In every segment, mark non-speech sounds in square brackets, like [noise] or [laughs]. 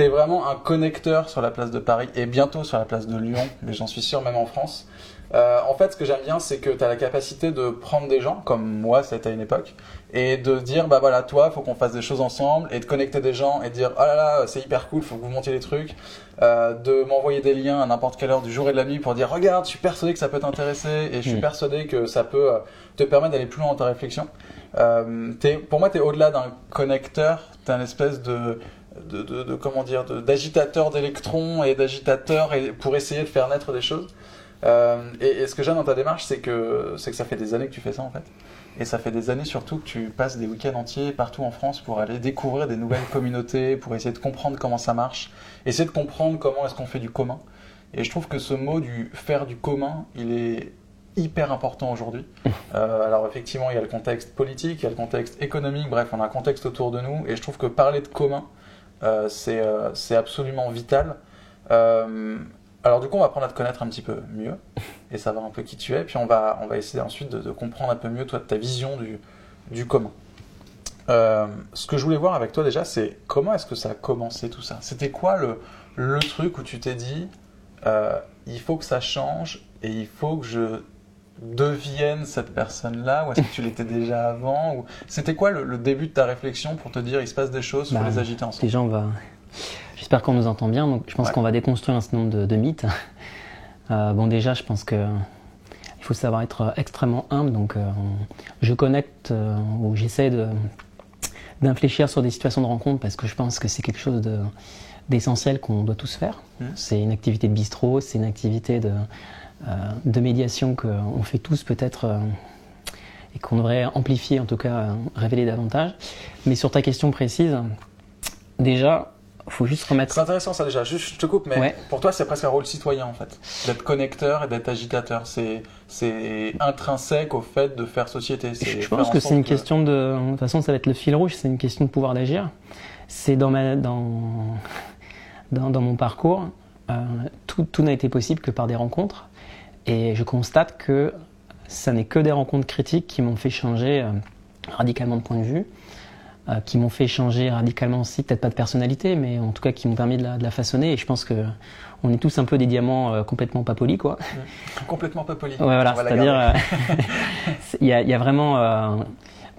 t'es vraiment un connecteur sur la place de Paris et bientôt sur la place de Lyon, mais j'en suis sûr même en France. Euh, en fait, ce que j'aime bien, c'est que tu as la capacité de prendre des gens, comme moi, c'était à une époque, et de dire, bah voilà, toi, faut qu'on fasse des choses ensemble, et de connecter des gens, et de dire, oh là là, c'est hyper cool, faut que vous montiez des trucs, euh, de m'envoyer des liens à n'importe quelle heure du jour et de la nuit pour dire, regarde, je suis persuadé que ça peut t'intéresser, et je suis Mm. persuadé que ça peut euh, te permettre d'aller plus loin dans ta réflexion. Euh, pour moi, tu es au-delà d'un connecteur, tu un espèce de, de, de, de- comment dire, de- d'agitateur d'électrons et d'agitateur et pour essayer de faire naître des choses. Euh, et, et ce que j'aime dans ta démarche, c'est que, c'est que ça fait des années que tu fais ça en fait. Et ça fait des années surtout que tu passes des week-ends entiers partout en France pour aller découvrir des nouvelles [laughs] communautés, pour essayer de comprendre comment ça marche, essayer de comprendre comment est-ce qu'on fait du commun. Et je trouve que ce mot du faire du commun, il est hyper important aujourd'hui. [laughs] Euh, alors effectivement, il y a le contexte politique, il y a le contexte économique, bref, on a un contexte autour de nous, et je trouve que parler de commun, c'est euh, c'est absolument vital. Euh, alors du coup, on va apprendre à te connaître un petit peu mieux et savoir un peu qui tu es, puis on va, on va essayer ensuite de, comprendre un peu mieux toi, ta vision du, du commun. Euh, ce que je voulais voir avec toi déjà, c'est comment est-ce que ça a commencé tout ça? C'était quoi le, le truc où tu t'es dit, euh, il faut que ça change et il faut que je devienne cette personne-là Ou est-ce que tu l'étais déjà avant ou... C'était quoi le, le début de ta réflexion pour te dire, il se passe des choses, il faut Bah, les agiter ensemble? Déjà, on va. J'espère qu'on nous entend bien. Donc, je pense Ouais. qu'on va déconstruire un certain nombre de, de mythes. Euh, bon, déjà, je pense que il faut savoir être extrêmement humble. Donc, euh, je connecte euh, ou j'essaie de d'infléchir sur des situations de rencontre parce que je pense que c'est quelque chose de d'essentiel qu'on doit tous faire. Mhm. C'est une activité de bistrot, c'est une activité de de médiation qu'on fait tous peut-être. euh, et qu'on devrait amplifier, en tout cas euh, révéler davantage. Mais sur ta question précise, déjà, faut juste remettre C'est intéressant ça déjà, juste je te coupe, mais Ouais. pour toi c'est presque un rôle citoyen en fait. D'être connecteur et d'être agitateur, c'est c'est intrinsèque au fait de faire société. Je pense en que c'est une question de. De toute façon, ça va être le fil rouge, c'est une question de pouvoir d'agir. C'est dans, ma, dans, dans, dans mon parcours, euh, tout, tout n'a été possible que par des rencontres. Et je constate que ça n'est que des rencontres critiques qui m'ont fait changer euh, radicalement de point de vue, euh, qui m'ont fait changer radicalement aussi, peut-être pas de personnalité, mais en tout cas qui m'ont permis de la, de la façonner. Et je pense que on est tous un peu des diamants euh, complètement pas polis, quoi. complètement pas poli. Ouais, voilà, c'est-à-dire, [laughs] il y, a, il y a vraiment. euh,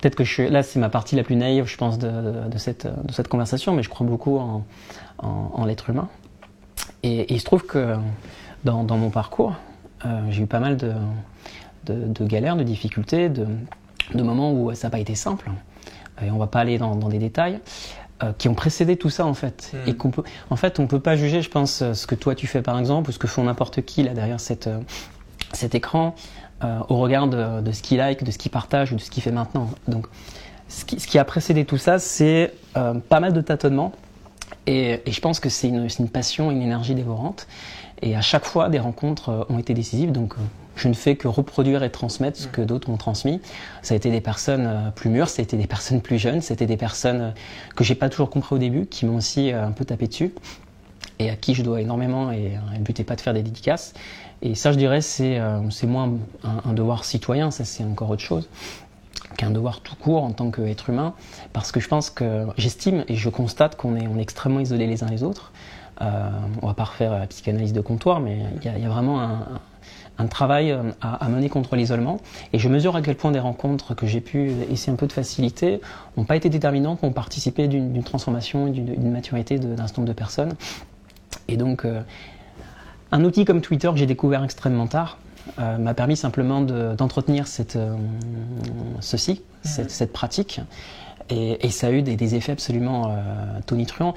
Peut-être que je suis, là, c'est ma partie la plus naïve, je pense, de, de- de cette, de cette conversation, mais je crois beaucoup en, en- en l'être humain. Et, et il se trouve que dans, dans mon parcours, j'ai eu pas mal de, de, de galères, de difficultés, de, de moments où ça n'a pas été simple. Et on va pas aller dans, dans des détails. euh, qui ont précédé tout ça en fait Hmm. et qu'on peut en fait on peut pas juger je pense euh, ce que toi tu fais par exemple ou ce que font n'importe qui là derrière cette euh, cet écran euh, au regard de, de ce qu'il like, de ce qu'il partage ou de ce qu'il fait maintenant. Donc, ce qui, ce qui a précédé tout ça, c'est euh, pas mal de tâtonnements. Et, et je pense que c'est une, c'est une passion, une énergie dévorante. Et à chaque fois, des rencontres euh, ont été décisives. Donc, euh, je ne fais que reproduire et transmettre ce que d'autres m'ont transmis. Ça a été des personnes euh, plus mûres, ça a été des personnes plus jeunes, c'était des personnes que j'ai pas toujours compris au début, qui m'ont aussi un peu tapé dessus et à qui je dois énormément. Et, le but n'est pas de faire des dédicaces. Et ça, je dirais, c'est c'est moins un, un devoir citoyen, ça c'est encore autre chose qu'un devoir tout court en tant qu'être humain, parce que je pense que j'estime et je constate qu'on est, on est extrêmement isolés les uns les autres. Euh, on va pas refaire la psychanalyse de comptoir, mais il y a, il y a vraiment un, un travail euh, à, à mener contre l'isolement. Et je mesure à quel point des rencontres que j'ai pu essayer un peu de faciliter n'ont pas été déterminantes, ont participé d'une transformation, et d'une maturité d'un certain nombre de personnes. Et donc, euh, un outil comme Twitter que j'ai découvert extrêmement tard euh, m'a permis simplement de- d'entretenir cette, euh, ceci, cette, cette pratique. Et, et ça a eu des, des effets absolument tonitruants.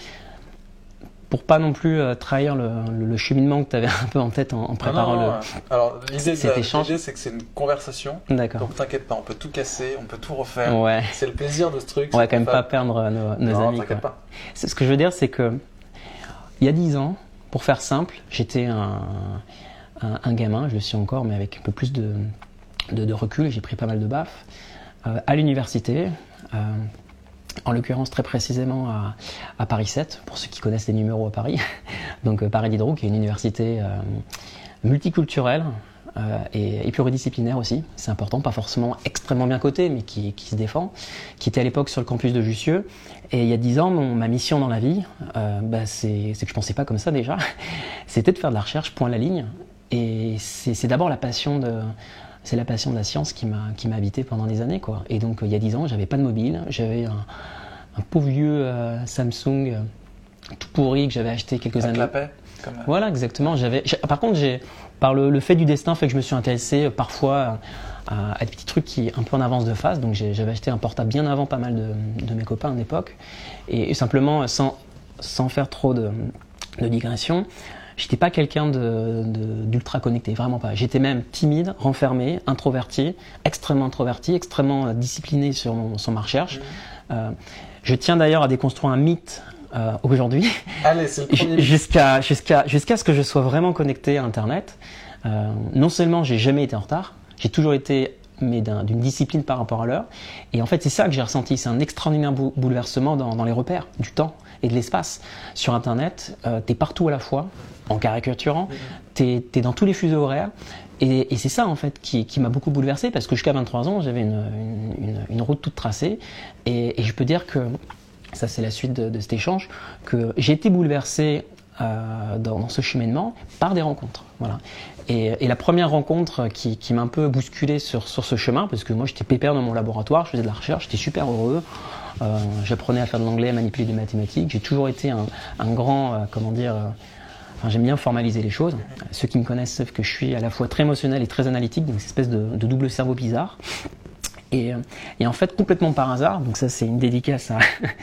Pour pas non plus euh, trahir le, le- le cheminement que tu avais [laughs] un peu en tête en, en Non, préparant non, non, Alors cet la- échange. l'idée, c'est que c'est une conversation. le. D'accord. Donc t'inquiète pas, on peut tout casser, on peut tout refaire. Ouais. C'est le plaisir de ce truc. On va quand même pas perdre nos, nos non, amis. t'inquiète quoi. pas. Ce que je veux dire, c'est que il y a dix ans, pour faire simple, j'étais un, un, un gamin, je le suis encore, mais avec un peu plus de, de, de recul, j'ai pris pas mal de baffes, euh, à l'université, euh, en l'occurrence très précisément à, Paris 7, pour ceux qui connaissent les numéros à Paris, [laughs] donc euh, Paris Diderot, qui est une université euh, multiculturelle, euh, et, pluridisciplinaire aussi, c'est important, pas forcément extrêmement bien coté, mais qui, se défend, qui était à l'époque sur le campus de Jussieu. Et il y a dix ans, mon, ma mission dans la vie, bah c'est que je pensais pas comme ça déjà, [laughs] c'était de faire de la recherche point à la ligne. Et c'est d'abord la passion de c'est la passion de la science qui m'a qui m'a habité pendant des années quoi. Et donc il y a dix ans, j'avais pas de mobile, j'avais un, un pauvre vieux euh, Samsung euh, tout pourri que j'avais acheté quelques années. comme... Voilà, exactement. J'avais, par contre, j'ai, par le, le, fait du destin, fait que je me suis intéressé euh, parfois à, à, des petits trucs qui un peu en avance de phase. Donc j'avais acheté un portable bien avant pas mal de, de mes copains à l'époque, et, et, simplement sans sans faire trop de, de digression. J'étais pas quelqu'un d'ultra connecté, vraiment pas. J'étais même timide, renfermé, introverti, extrêmement introverti, extrêmement discipliné sur, mon, sur ma recherche. Mmh. Euh, je tiens d'ailleurs à déconstruire un mythe euh, aujourd'hui, [laughs] jusqu'à jusqu'à jusqu'à ce que je sois vraiment connecté à Internet. Euh, non seulement j'ai jamais été en retard, j'ai toujours été mais d'une discipline par rapport à l'heure. Et en fait, c'est ça que j'ai ressenti. C'est un extraordinaire bou bouleversement dans, dans, les repères du temps et de l'espace. Sur Internet, euh, tu es partout à la fois, en caricaturant, tu es, dans tous les fuseaux horaires. Et, c'est ça, en fait, qui, m'a beaucoup bouleversé, parce que jusqu'à 23 ans, j'avais une, une, route toute tracée. Et, je peux dire que ça c'est la suite de, cet échange, que j'ai été bouleversé euh, dans, ce cheminement par des rencontres. Voilà. Et, et la première rencontre qui, qui m'a un peu bousculé sur, sur ce chemin, parce que moi j'étais pépère dans mon laboratoire, je faisais de la recherche, j'étais super heureux, euh, j'apprenais à faire de l'anglais, à manipuler des mathématiques, j'ai toujours été un, grand, euh, comment dire, Enfin, j'aime bien formaliser les choses. Ceux qui me connaissent savent que je suis à la fois très émotionnel et très analytique, donc une espèce de, double cerveau bizarre. Et, en fait, complètement par hasard, donc ça c'est une dédicace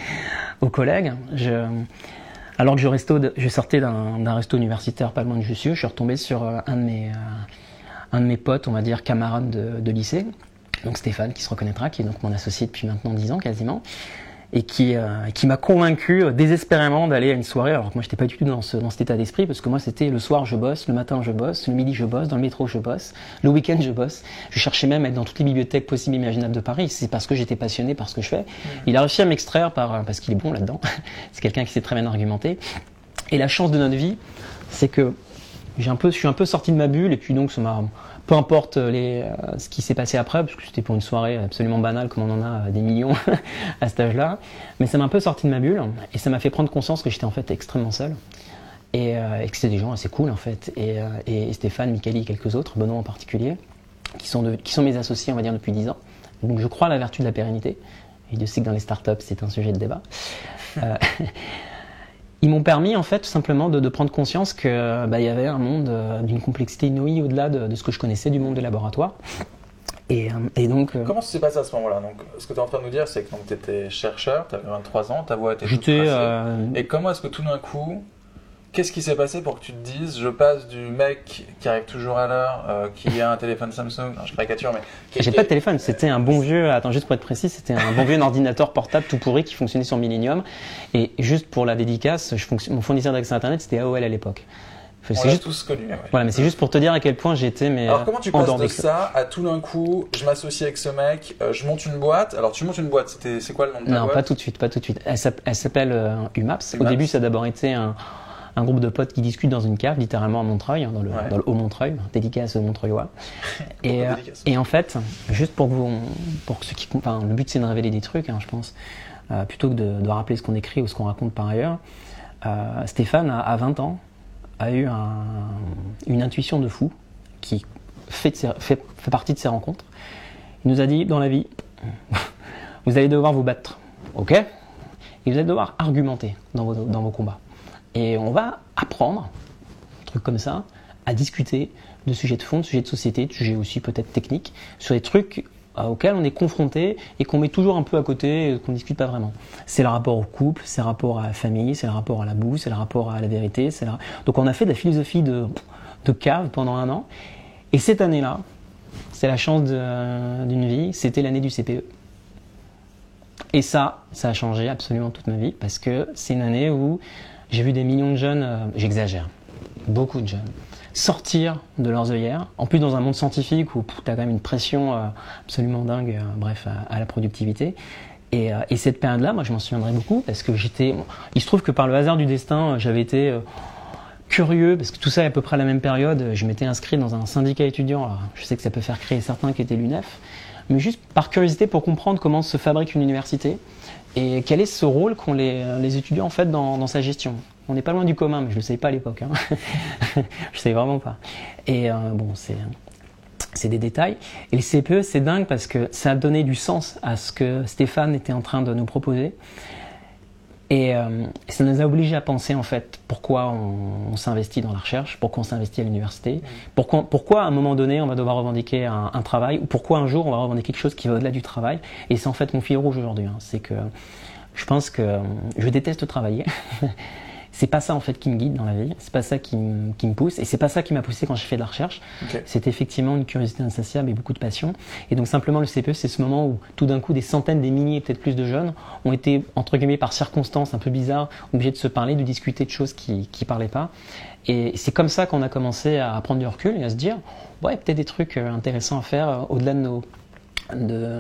[laughs] aux collègues, alors que je, sortais d'un resto universitaire pas loin de Jussieu, je suis retombé sur un de mes, euh, potes, on va dire camarades de, de lycée, donc Stéphane qui se reconnaîtra, qui est donc mon associé depuis maintenant 10 ans quasiment, et qui, euh, qui m'a convaincu euh, désespérément d'aller à une soirée, alors que moi j'étais pas du tout dans, ce, dans cet état d'esprit, parce que moi c'était le soir je bosse, le matin je bosse, le midi je bosse, dans le métro je bosse, le week-end je bosse. Je cherchais même à être dans toutes les bibliothèques possibles et imaginables de Paris, c'est parce que j'étais passionné par ce que je fais. Mmh. Il a réussi à m'extraire par, parce qu'il est bon là-dedans, [laughs] c'est quelqu'un qui sait très bien argumenter. Et la chance de notre vie, c'est que j'ai un peu, je suis un peu sorti de ma bulle, et puis donc ça m'a peu importe les, euh, ce qui s'est passé après, parce que c'était pour une soirée absolument banale, comme on en a des millions [laughs] à cet âge-là, mais ça m'a un peu sorti de ma bulle, et ça m'a fait prendre conscience que j'étais en fait extrêmement seul, et, euh, que c'était des gens assez cool en fait, et, euh, Stéphane, Michali et quelques autres, Benoît en particulier, qui sont, mes associés, on va dire, depuis 10 ans. Donc je crois à la vertu de la pérennité, et je sais que dans les startups, c'est un sujet de débat. euh, [laughs] ils m'ont permis en fait tout simplement de, de prendre conscience que bah, il y avait un monde euh, d'une complexité inouïe au-delà de, de, ce que je connaissais du monde des laboratoires. Et, euh, et donc, euh, Comment ça s'est passé à ce moment-là? Donc, ce que tu es en train de nous dire, c'est que tu étais chercheur, tu avais 23 ans, ta voix était euh... Et comment est-ce que tout d'un coup, qu'est-ce qui s'est passé pour que tu te dises, je passe du mec qui arrive toujours à l'heure, euh, qui a un téléphone Samsung, non, je caricature, mais. J'ai pas de téléphone, c'était un bon vieux, attends, juste pour être précis, c'était un bon vieux [laughs] ordinateur portable tout pourri qui fonctionnait sur Millennium. Et juste pour la dédicace, je fonction... mon fournisseur d'accès Internet, c'était AOL à l'époque. C'est juste tous connu. Ouais. Voilà, mais c'est juste pour te dire à quel point j'étais. Mais alors comment tu passes de ça à tout d'un coup, je m'associe avec ce mec, euh, je monte une boîte. Alors tu montes une boîte, c'est quoi le nom de ta Non, boîte? pas tout de suite, pas tout de suite. Elle s'appelle euh, UMAPS. Au début, ça a d'abord été un, un, groupe de potes qui discutent dans une cave, littéralement à Montreuil, dans le, ouais. dans le haut Montreuil, dédicace aux Montreuillois. [laughs] et, euh, et en fait, juste pour que vous, pour ceux qui, enfin, le but c'est de révéler des trucs, hein, je pense, euh, plutôt que de, de, rappeler ce qu'on écrit ou ce qu'on raconte par ailleurs. Euh, Stéphane a 20 ans a eu un, une intuition de fou qui fait, ses, fait, fait, partie de ses rencontres. Il nous a dit dans la vie, [laughs] vous allez devoir vous battre, ok? Et vous allez devoir argumenter dans vos, dans vos combats. Et on va apprendre, un truc comme ça, à discuter de sujets de fond, de sujets de société, de sujets aussi peut-être techniques, sur des trucs auquel on est confronté et qu'on met toujours un peu à côté, qu'on discute pas vraiment. C'est le rapport au couple, c'est le rapport à la famille, c'est le rapport à la boue, c'est le rapport à la vérité. Donc on a fait de la philosophie de, de cave pendant un an. Et cette année-là, c'est la chance d'une vie, c'était l'année du CPE. Et ça, ça a changé absolument toute ma vie parce que c'est une année où j'ai vu des millions de jeunes, euh, j'exagère, beaucoup de jeunes, sortir de leurs œillères. En plus, dans un monde scientifique où tu as quand même une pression euh, absolument dingue, euh, bref, à, la productivité. Et, et cette période-là, moi, je m'en souviendrai beaucoup parce que j'étais. Il se trouve que par le hasard du destin, j'avais été curieux, parce que tout ça est à peu près à la même période, je m'étais inscrit dans un syndicat étudiant, je sais que ça peut faire créer certains qui étaient l'UNEF, mais juste par curiosité pour comprendre comment se fabrique une université et quel est ce rôle qu'ont les, les, étudiants en fait dans, dans sa gestion? On n'est pas loin du commun, mais je ne le savais pas à l'époque. Hein. [laughs] je ne savais vraiment pas. Et euh, bon, c'est c'est des détails. Et le CPE, c'est dingue parce que ça a donné du sens à ce que Stéphane était en train de nous proposer. Et euh, ça nous a obligés à penser en fait pourquoi on, s'investit dans la recherche, pourquoi on s'investit à l'université, pourquoi, pourquoi à un moment donné on va devoir revendiquer un, un, travail, ou pourquoi un jour on va revendiquer quelque chose qui va au-delà du travail. Et c'est en fait mon fil rouge aujourd'hui. Hein. C'est que je pense que je déteste travailler. [laughs] c'est pas ça en fait qui me guide dans la vie, c'est pas ça qui, me, qui me pousse, et c'est pas ça qui m'a poussé quand j'ai fait de la recherche. C'est effectivement une curiosité insatiable et beaucoup de passion. Et donc simplement le CPE, c'est ce moment où tout d'un coup des centaines, des milliers, peut-être plus de jeunes ont été entre guillemets par circonstances un peu bizarres obligés de se parler, de discuter de choses qui qui parlaient pas. Et c'est comme ça qu'on a commencé à prendre du recul et à se dire, ouais, peut-être des trucs euh, intéressants à faire euh, au-delà de nos de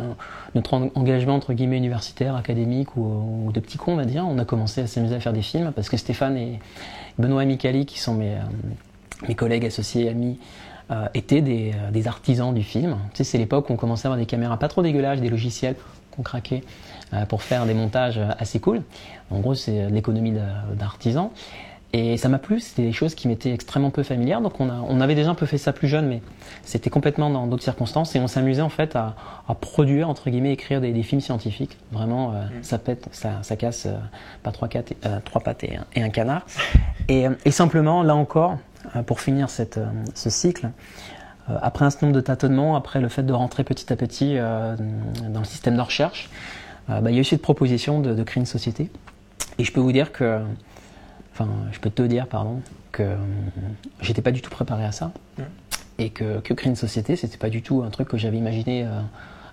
notre engagement entre guillemets universitaire, académique ou, de petits cons, on va dire. On a commencé à s'amuser à faire des films parce que Stéphane et Benoît et Mikali, qui sont mes, euh, mes collègues associés, amis, euh, étaient des, euh, des, artisans du film. Tu sais, c'est l'époque où on commençait à avoir des caméras pas trop dégueulasses, des logiciels qu'on craquait pour faire des montages assez cool. En gros, c'est l'économie d'artisans. Et ça m'a plu, c'était des choses qui m'étaient extrêmement peu familières. Donc on, a, on avait déjà un peu fait ça plus jeune, mais c'était complètement dans d'autres circonstances. Et on s'amusait en fait à, à, produire, entre guillemets, écrire des, des films scientifiques. Vraiment, euh, mm. ça pète, ça, ça casse euh, pas trois, quatre, euh, trois pattes et un, et un canard. Et, et, simplement, là encore, pour finir cette, ce cycle, après un certain nombre de tâtonnements, après le fait de rentrer petit à petit dans le système de recherche, bah, il y a eu cette proposition de, de créer une société. Et je peux vous dire que Enfin, je peux te dire, pardon, que euh, j'étais pas du tout préparé à ça. Et que, que, créer une société, c'était pas du tout un truc que j'avais imaginé euh,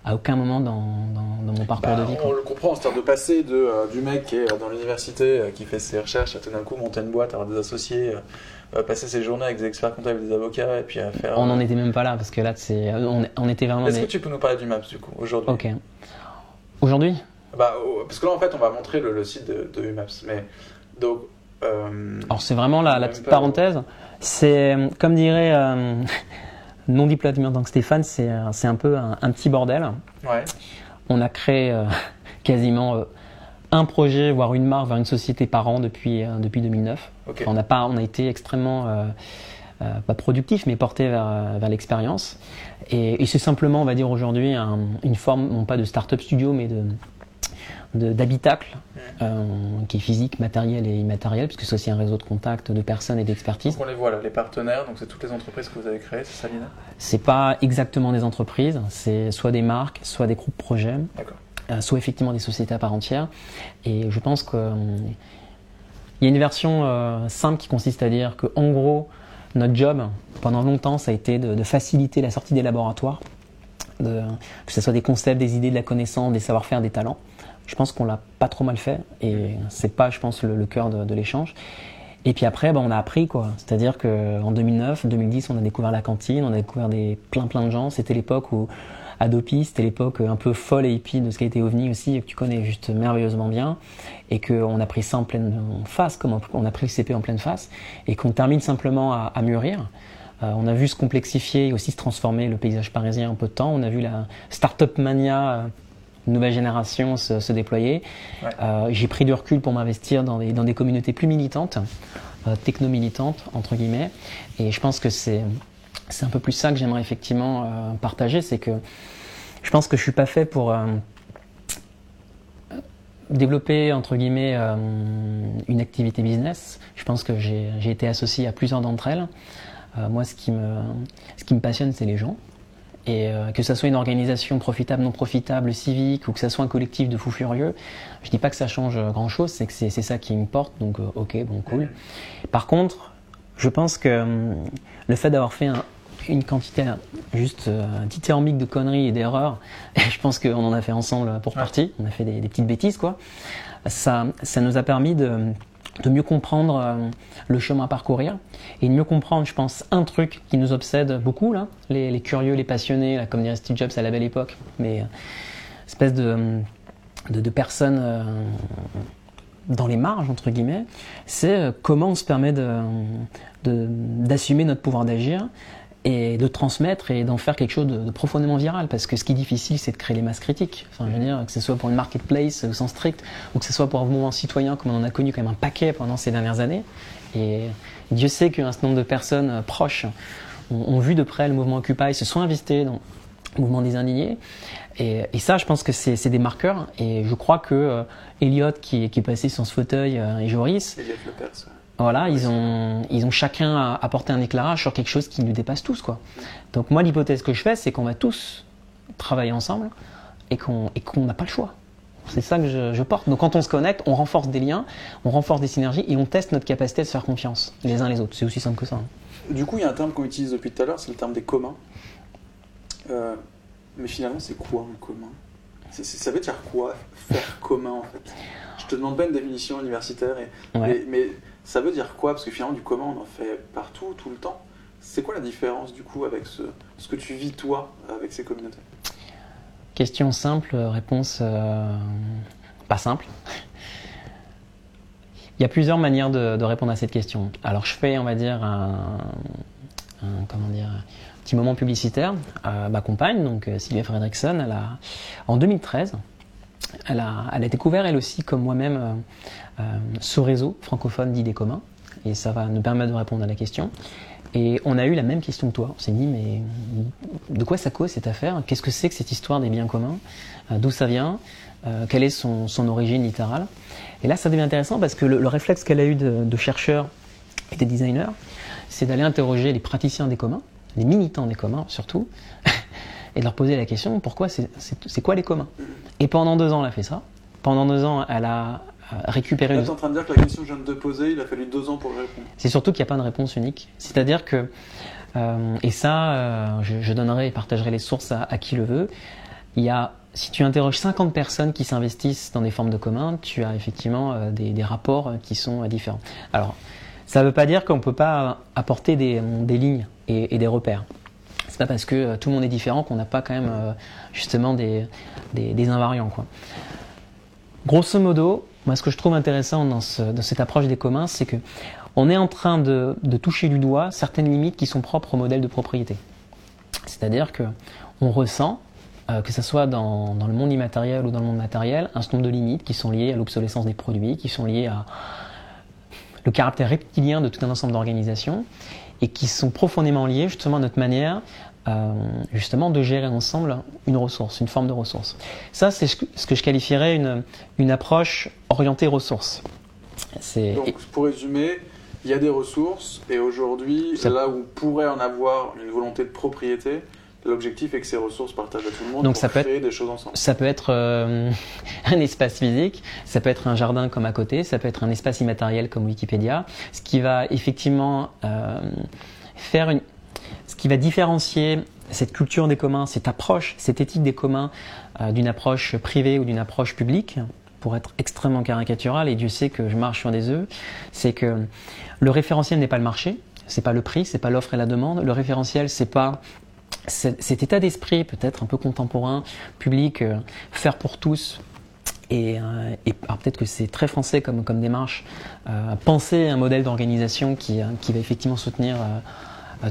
à aucun moment dans, dans, mon parcours bah, de vie. On le comprend, c'est-à-dire de passer de, euh, du mec qui est dans l'université, qui fait ses recherches, à tout d'un coup monter une boîte, avoir des associés, passer ses journées avec des experts comptables et des avocats, et puis à faire. On n'en était même pas là, parce que là, c'est, on, on était vraiment. Est-ce que tu peux nous parler du MAPS du coup, aujourd'hui? Ok. Aujourd'hui? Bah, Parce que là, en fait, on va montrer le, le site de, de UMAPS. Mais donc, Alors c'est vraiment la, la petite parenthèse. C'est comme dirait euh, non diplômé en tant que Stéphane, c'est un peu un, petit bordel. Ouais. On a créé euh, [laughs] quasiment un projet, voire une marque, vers une société par an depuis depuis 2009. on a pas, on a été extrêmement pas productif, mais porté vers, vers l'expérience. Et, et c'est simplement, on va dire aujourd'hui, un, une forme non pas de start-up studio, mais de d'habitacle euh, qui est physique, matériel et immatériel, puisque c'est aussi un réseau de contacts, de personnes et d'expertise. Donc on les voit là, les partenaires, donc c'est toutes les entreprises que vous avez créées, c'est ça Lina C'est pas exactement des entreprises, c'est soit des marques, soit des groupes projets, euh, soit effectivement des sociétés à part entière. Et je pense qu'il euh, y a une version euh, simple qui consiste à dire que en gros, notre job, pendant longtemps, ça a été de, de faciliter la sortie des laboratoires, de, que ce soit des concepts, des idées, de la connaissance, des savoir-faire, des talents je pense qu'on l'a pas trop mal fait et c'est pas, je pense, le, cœur de, l'échange. Et puis après, ben, on a appris quoi. C'est-à-dire que en 2009, 2010, on a découvert la cantine, on a découvert des plein plein de gens. C'était l'époque où Adopi, c'était l'époque un peu folle et hippie de ce qui été OVNI aussi, que tu connais juste merveilleusement bien, et qu'on a pris ça en pleine face, comme on a pris le CP en pleine face, et qu'on termine simplement à, à mûrir. Euh, on a vu se complexifier et aussi se transformer le paysage parisien en peu de temps. On a vu la start-up mania euh, nouvelle génération se, déployer. Euh, j'ai pris du recul pour m'investir dans des, dans des communautés plus militantes, euh, techno-militantes, entre guillemets. Et je pense que c'est, c'est un peu plus ça que j'aimerais effectivement euh, partager. C'est que je pense que je suis pas fait pour développer, entre guillemets, une activité business. Je pense que j'ai, j'ai été associé à plusieurs d'entre elles. moi, ce qui me, ce qui me passionne, c'est les gens. Et euh, que ça soit une organisation profitable, non profitable, civique, ou que ça soit un collectif de fous furieux, je dis pas que ça change grand chose, c'est que c'est ça qui me porte, donc euh, ok, bon, cool. Par contre, je pense que hum, le fait d'avoir fait une quantité juste euh, dithyrambique de conneries et d'erreurs, [laughs] je pense qu'on en a fait ensemble pour partie, on a fait des, des, petites bêtises, quoi. Ça, ça nous a permis de de mieux comprendre euh, le chemin à parcourir et de mieux comprendre, je pense, un truc qui nous obsède beaucoup, là, les, curieux, les passionnés, comme dirait Steve Jobs à la belle époque, mais euh, espèce de, de, personnes euh, dans les marges, entre guillemets, c'est comment on se permet d'assumer notre pouvoir d'agir et de transmettre et d'en faire quelque chose de, profondément viral. Parce que ce qui est difficile, c'est de créer les masses critiques. Enfin, je veux dire, que ce soit pour une marketplace au sens strict, ou que ce soit pour un mouvement citoyen, comme on en a connu quand même un paquet pendant ces dernières années. Et Dieu sait qu'un certain nombre de personnes euh, proches ont, vu de près le mouvement Occupy, se sont investis dans le mouvement des indignés. Et, ça, je pense que c'est des marqueurs. Et je crois que euh, Elliot, qui, est passé sur ce fauteuil, euh, et Joris, voilà, ils ont, ils ont chacun apporté un éclairage sur quelque chose qui nous dépasse tous. Quoi. Donc moi, l'hypothèse que je fais, c'est qu'on va tous travailler ensemble et qu'on n'a pas le choix. C'est ça que je, porte. Donc quand on se connecte, on renforce des liens, on renforce des synergies et on teste notre capacité de se faire confiance les uns les autres. C'est aussi simple que ça. Hein. Du coup, il y a un terme qu'on utilise depuis tout à l'heure, c'est le terme des communs. Euh, mais finalement, c'est quoi un commun? Ça veut dire quoi faire commun en fait? Je te demande pas une définition universitaire, et, mais ça veut dire quoi? Parce que finalement, du commun, on en fait partout, tout le temps. C'est quoi la différence du coup avec ce, que tu vis toi avec ces communautés? Question simple, réponse euh, pas simple. Il y a plusieurs manières de, répondre à cette question. Alors je fais, on va dire, un, comment dire, petit moment publicitaire. à ma compagne, donc euh, Sylvia Fredrickson, en 2013, elle a, elle a découvert elle aussi, comme moi-même, euh, ce réseau francophone d'idées communs. Et ça va nous permettre de répondre à la question. Et on a eu la même question que toi. On s'est dit, mais de quoi ça cause cette affaire? Qu'est-ce que c'est que cette histoire des biens communs? Euh, D'où ça vient? Quelle est son, origine littérale? Et là, ça devient intéressant parce que le, réflexe qu'elle a eu de, de chercheurs et des designers, c'est d'aller interroger les praticiens des communs, les militants des communs surtout, [laughs] et de leur poser la question pourquoi c'est quoi les communs? Et pendant deux ans, elle a fait ça. Pendant deux ans, elle a récupérer. Tu es en train de dire que la question que je viens de te poser, il a fallu deux ans pour répondre. C'est surtout qu'il n'y a pas de réponse unique. C'est-à-dire que, euh, et ça, euh, je, donnerai et partagerai les sources à, qui le veut. Il y a, si tu interroges 50 personnes qui s'investissent dans des formes de commun, tu as effectivement euh, des, rapports qui sont différents. Alors, ça ne veut pas dire qu'on ne peut pas apporter des, lignes et, des repères. C'est pas parce que tout le monde est différent qu'on n'a pas quand même justement des, des invariants. Quoi. Grosso modo, moi, ce que je trouve intéressant dans, cette approche des communs, c'est que on est en train de, toucher du doigt certaines limites qui sont propres au modèle de propriété. C'est-à-dire que on ressent, euh, que ce soit dans, le monde immatériel ou dans le monde matériel, un certain nombre de limites qui sont liées à l'obsolescence des produits, qui sont liées à le caractère reptilien de tout un ensemble d'organisations et qui sont profondément liées justement à notre manière euh, justement de gérer ensemble une ressource, une forme de ressource. Ça, c'est ce que je qualifierais une, une approche orientée ressources. Donc, pour résumer, il y a des ressources et aujourd'hui, là où pourrait en avoir une volonté de propriété, L'objectif est que ces ressources partagent à tout le monde Donc pour ça peut créer des choses ensemble. Ça peut être euh, [laughs] un espace physique, ça peut être un jardin comme à côté, ça peut être un espace immatériel comme Wikipédia, ce qui va effectivement euh, faire une, qui va différencier cette culture des communs, cette approche, cette éthique des communs euh, d'une approche privée ou d'une approche publique, pour être extrêmement caricatural, et Dieu sait que je marche sur des œufs, c'est que le référentiel n'est pas le marché, c'est pas le prix, c'est pas l'offre et la demande. Le référentiel, c'est pas cet état d'esprit peut-être un peu contemporain, public, euh, faire pour tous. Et, euh, peut-être que c'est très français comme, démarche, penser un modèle d'organisation qui, va effectivement soutenir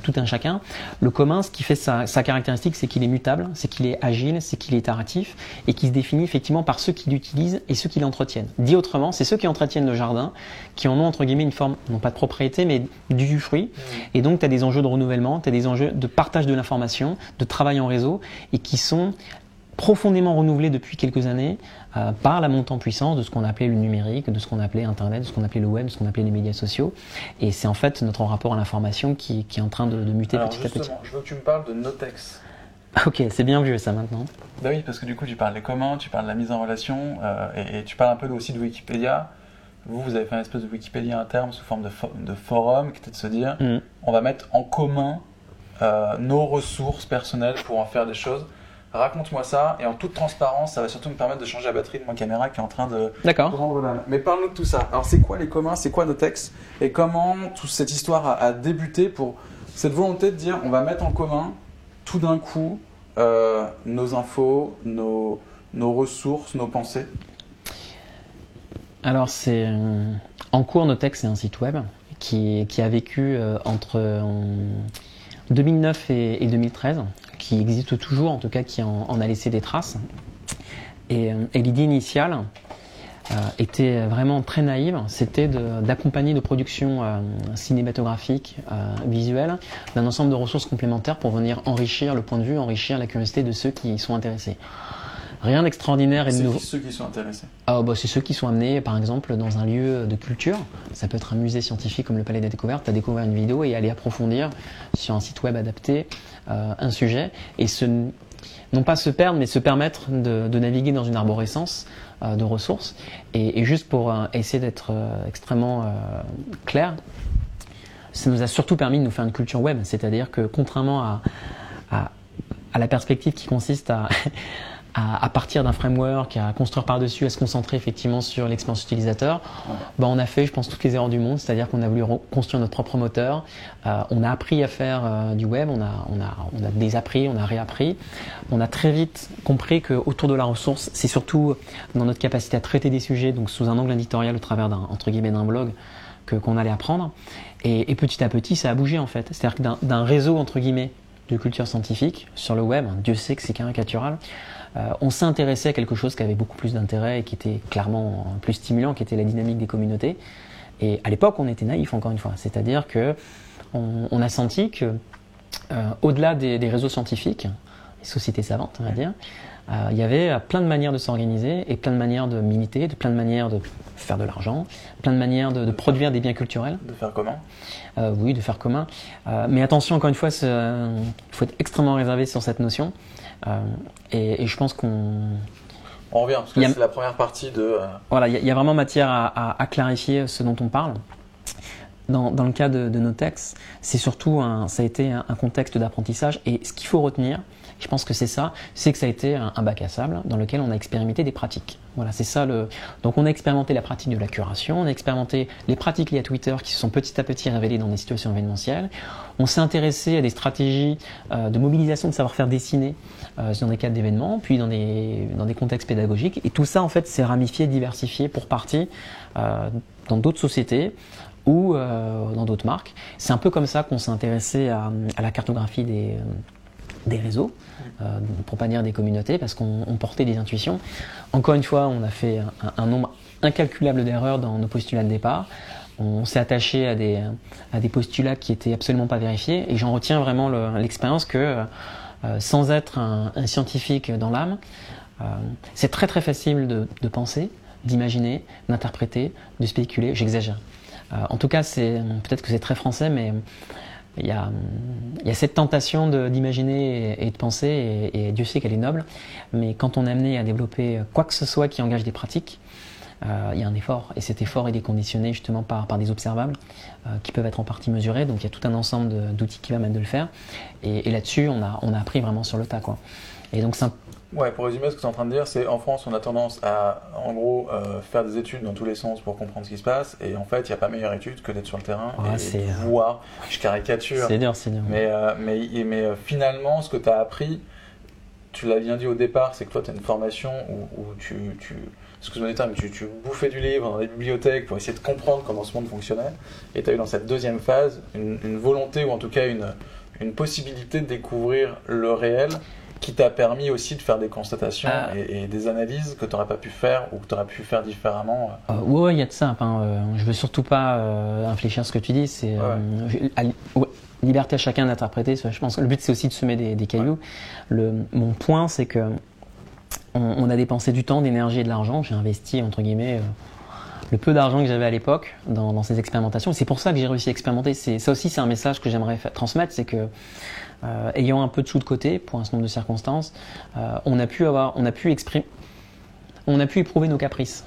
tout un chacun. Le commun, ce qui fait sa, caractéristique, c'est qu'il est mutable, c'est qu'il est agile, c'est qu'il est itératif et qui se définit effectivement par ceux qui l'utilisent et ceux qui l'entretiennent. Dit autrement, c'est ceux qui entretiennent le jardin, qui en ont entre guillemets une forme, non pas de propriété, mais du fruit. Mmh. Et donc, tu as des enjeux de renouvellement, tu as des enjeux de partage de l'information, de travail en réseau et qui sont profondément renouvelés depuis quelques années euh, par la montée en puissance de ce qu'on appelait le numérique, de ce qu'on appelait Internet, de ce qu'on appelait le web, de ce qu'on appelait les médias sociaux. Et c'est en fait notre rapport à l'information qui, qui, est en train de, muter petit à petit. Je veux que tu me parles de Notex. [laughs] Ok, c'est bien vu ça maintenant. Bah oui, parce que du coup tu parles des communs, tu parles de la mise en relation euh, et, tu parles un peu aussi de Wikipédia. Vous, vous avez fait une espèce de Wikipédia interne sous forme de, de forum qui était de se dire mm. on va mettre en commun euh, nos ressources personnelles pour en faire des choses. Raconte-moi ça, et en toute transparence, ça va surtout me permettre de changer la batterie de ma caméra qui est en train de. D'accord. Mais parle-nous de tout ça. Alors, c'est quoi les communs C'est quoi nos textes Et comment toute cette histoire a, débuté pour cette volonté de dire on va mettre en commun tout d'un coup euh, nos infos, nos, nos ressources, nos pensées? Alors, c'est. Euh, en cours, Notex, c'est un site web qui, qui a vécu entre 2009 et, 2013, qui existe toujours, en tout cas qui en, a laissé des traces. Et, et l'idée initiale, euh, était vraiment très naïve, c'était d'accompagner de, productions euh, cinématographiques, euh, visuelles, d'un ensemble de ressources complémentaires pour venir enrichir le point de vue, enrichir la curiosité de ceux qui y sont intéressés. Rien d'extraordinaire et de nouveau. C'est ceux qui sont intéressés. Ah, bah, c'est ceux qui sont amenés, par exemple, dans un lieu de culture. Ça peut être un musée scientifique comme le Palais des Découvertes, à découvrir une vidéo et aller approfondir sur un site web adapté un sujet. Et non pas se perdre, mais se permettre de, de naviguer dans une arborescence euh, de ressources. Et, juste pour euh, essayer d'être euh, extrêmement clair, ça nous a surtout permis de nous faire une culture web. C'est-à-dire que contrairement à, à la perspective qui consiste à [laughs] à, partir d'un framework, à construire par-dessus, à se concentrer effectivement sur l'expérience utilisateur, bah, on a fait, je pense, toutes les erreurs du monde, c'est-à-dire qu'on a voulu construire notre propre moteur, euh, on a appris à faire euh, du web, on a, on, a, on a désappris, on a réappris, on a très vite compris qu'autour de la ressource, c'est surtout dans notre capacité à traiter des sujets, donc sous un angle éditorial au travers d'un, entre guillemets, d'un blog, que, qu'on allait apprendre. Et, et, petit à petit, ça a bougé en fait. C'est-à-dire que d'un, d'un réseau, entre guillemets, de culture scientifique sur le web, Dieu sait que c'est caricatural, on s'est intéressé à quelque chose qui avait beaucoup plus d'intérêt et qui était clairement plus stimulant, qui était la dynamique des communautés. Et à l'époque, on était naïf, encore une fois. C'est-à-dire que on, a senti que, euh, au-delà des, réseaux scientifiques, les sociétés savantes, on va dire, euh, il y avait plein de manières de s'organiser et plein de manières de militer, de plein de manières de faire de l'argent, plein de manières de, produire des biens culturels. De faire commun Oui, de faire commun. mais attention, encore une fois, il faut être extrêmement réservé sur cette notion. Euh, et, je pense qu'on on revient, parce que c'est la première partie de. Euh, voilà, il y, a vraiment matière à, clarifier ce dont on parle. Dans, dans le cas de, nos textes, c'est surtout un, ça a été un contexte d'apprentissage. Et ce qu'il faut retenir, je pense que c'est ça, c'est que ça a été un, bac à sable dans lequel on a expérimenté des pratiques. Voilà, c'est ça le. Donc on a expérimenté la pratique de la curation, on a expérimenté les pratiques liées à Twitter qui se sont petit à petit révélées dans des situations événementielles. On s'est intéressé à des stratégies euh, de mobilisation de savoir-faire dessiné euh, dans des cadres d'événements, puis dans des, dans des contextes pédagogiques. Et tout ça, en fait, s'est ramifié, diversifié pour partie euh, dans d'autres sociétés ou dans d'autres marques. C'est un peu comme ça qu'on s'est intéressé à, à, la cartographie des, des réseaux, euh, pour pas dire des communautés, parce qu'on portait des intuitions. Encore une fois, on a fait un, nombre incalculable d'erreurs dans nos postulats de départ. On s'est attaché à des, à des postulats qui étaient absolument pas vérifiés, et j'en retiens vraiment l'expérience que, euh, sans être un, scientifique dans l'âme, euh, c'est très très facile de, de penser, d'imaginer, d'interpréter, de spéculer. J'exagère. Euh, en tout cas, peut-être que c'est très français, mais il y a, cette tentation d'imaginer et, de penser, et, Dieu sait qu'elle est noble, mais quand on est amené à développer quoi que ce soit qui engage des pratiques, euh, il y a un effort, et cet effort est conditionné justement par, par des observables euh, qui peuvent être en partie mesurés, donc il y a tout un ensemble d'outils qui permettent de le faire, et, là-dessus on a, on a appris vraiment sur le tas. Quoi. Et donc Ouais, pour résumer, ce que tu es en train de dire, c'est en France, on a tendance à, en gros, euh, faire des études dans tous les sens pour comprendre ce qui se passe. Et en fait, il n'y a pas meilleure étude que d'être sur le terrain et, de euh, voir. Je caricature. C'est dur, c'est dur. Mais, euh, mais, mais finalement, ce que tu as appris, tu l'as bien dit au départ, c'est que toi, tu as une formation où, tu, tu excuse-moi mais tu, tu, bouffais du livre dans les bibliothèques pour essayer de comprendre comment ce monde fonctionnait. Et tu as eu dans cette deuxième phase une, une volonté, ou en tout cas une, une possibilité de découvrir le réel qui t'a permis aussi de faire des constatations ah. et, des analyses que tu n'aurais pas pu faire ou que tu aurais pu faire différemment euh. Euh, Oui, il y a de ça. Enfin, euh, je veux surtout pas infléchir ce que tu dis. C'est liberté à chacun d'interpréter. Je pense que le but c'est aussi de semer des, des cailloux. Le, mon point, c'est que on, a dépensé du temps, d'énergie et de l'argent. J'ai investi entre guillemets le peu d'argent que j'avais à l'époque dans, dans, ces expérimentations. C'est pour ça que j'ai réussi à expérimenter. Ça aussi, c'est un message que j'aimerais transmettre, c'est que euh, ayant un peu de sous de côté pour un certain nombre de circonstances, euh, on a pu avoir, on a pu exprimer, on a pu éprouver nos caprices.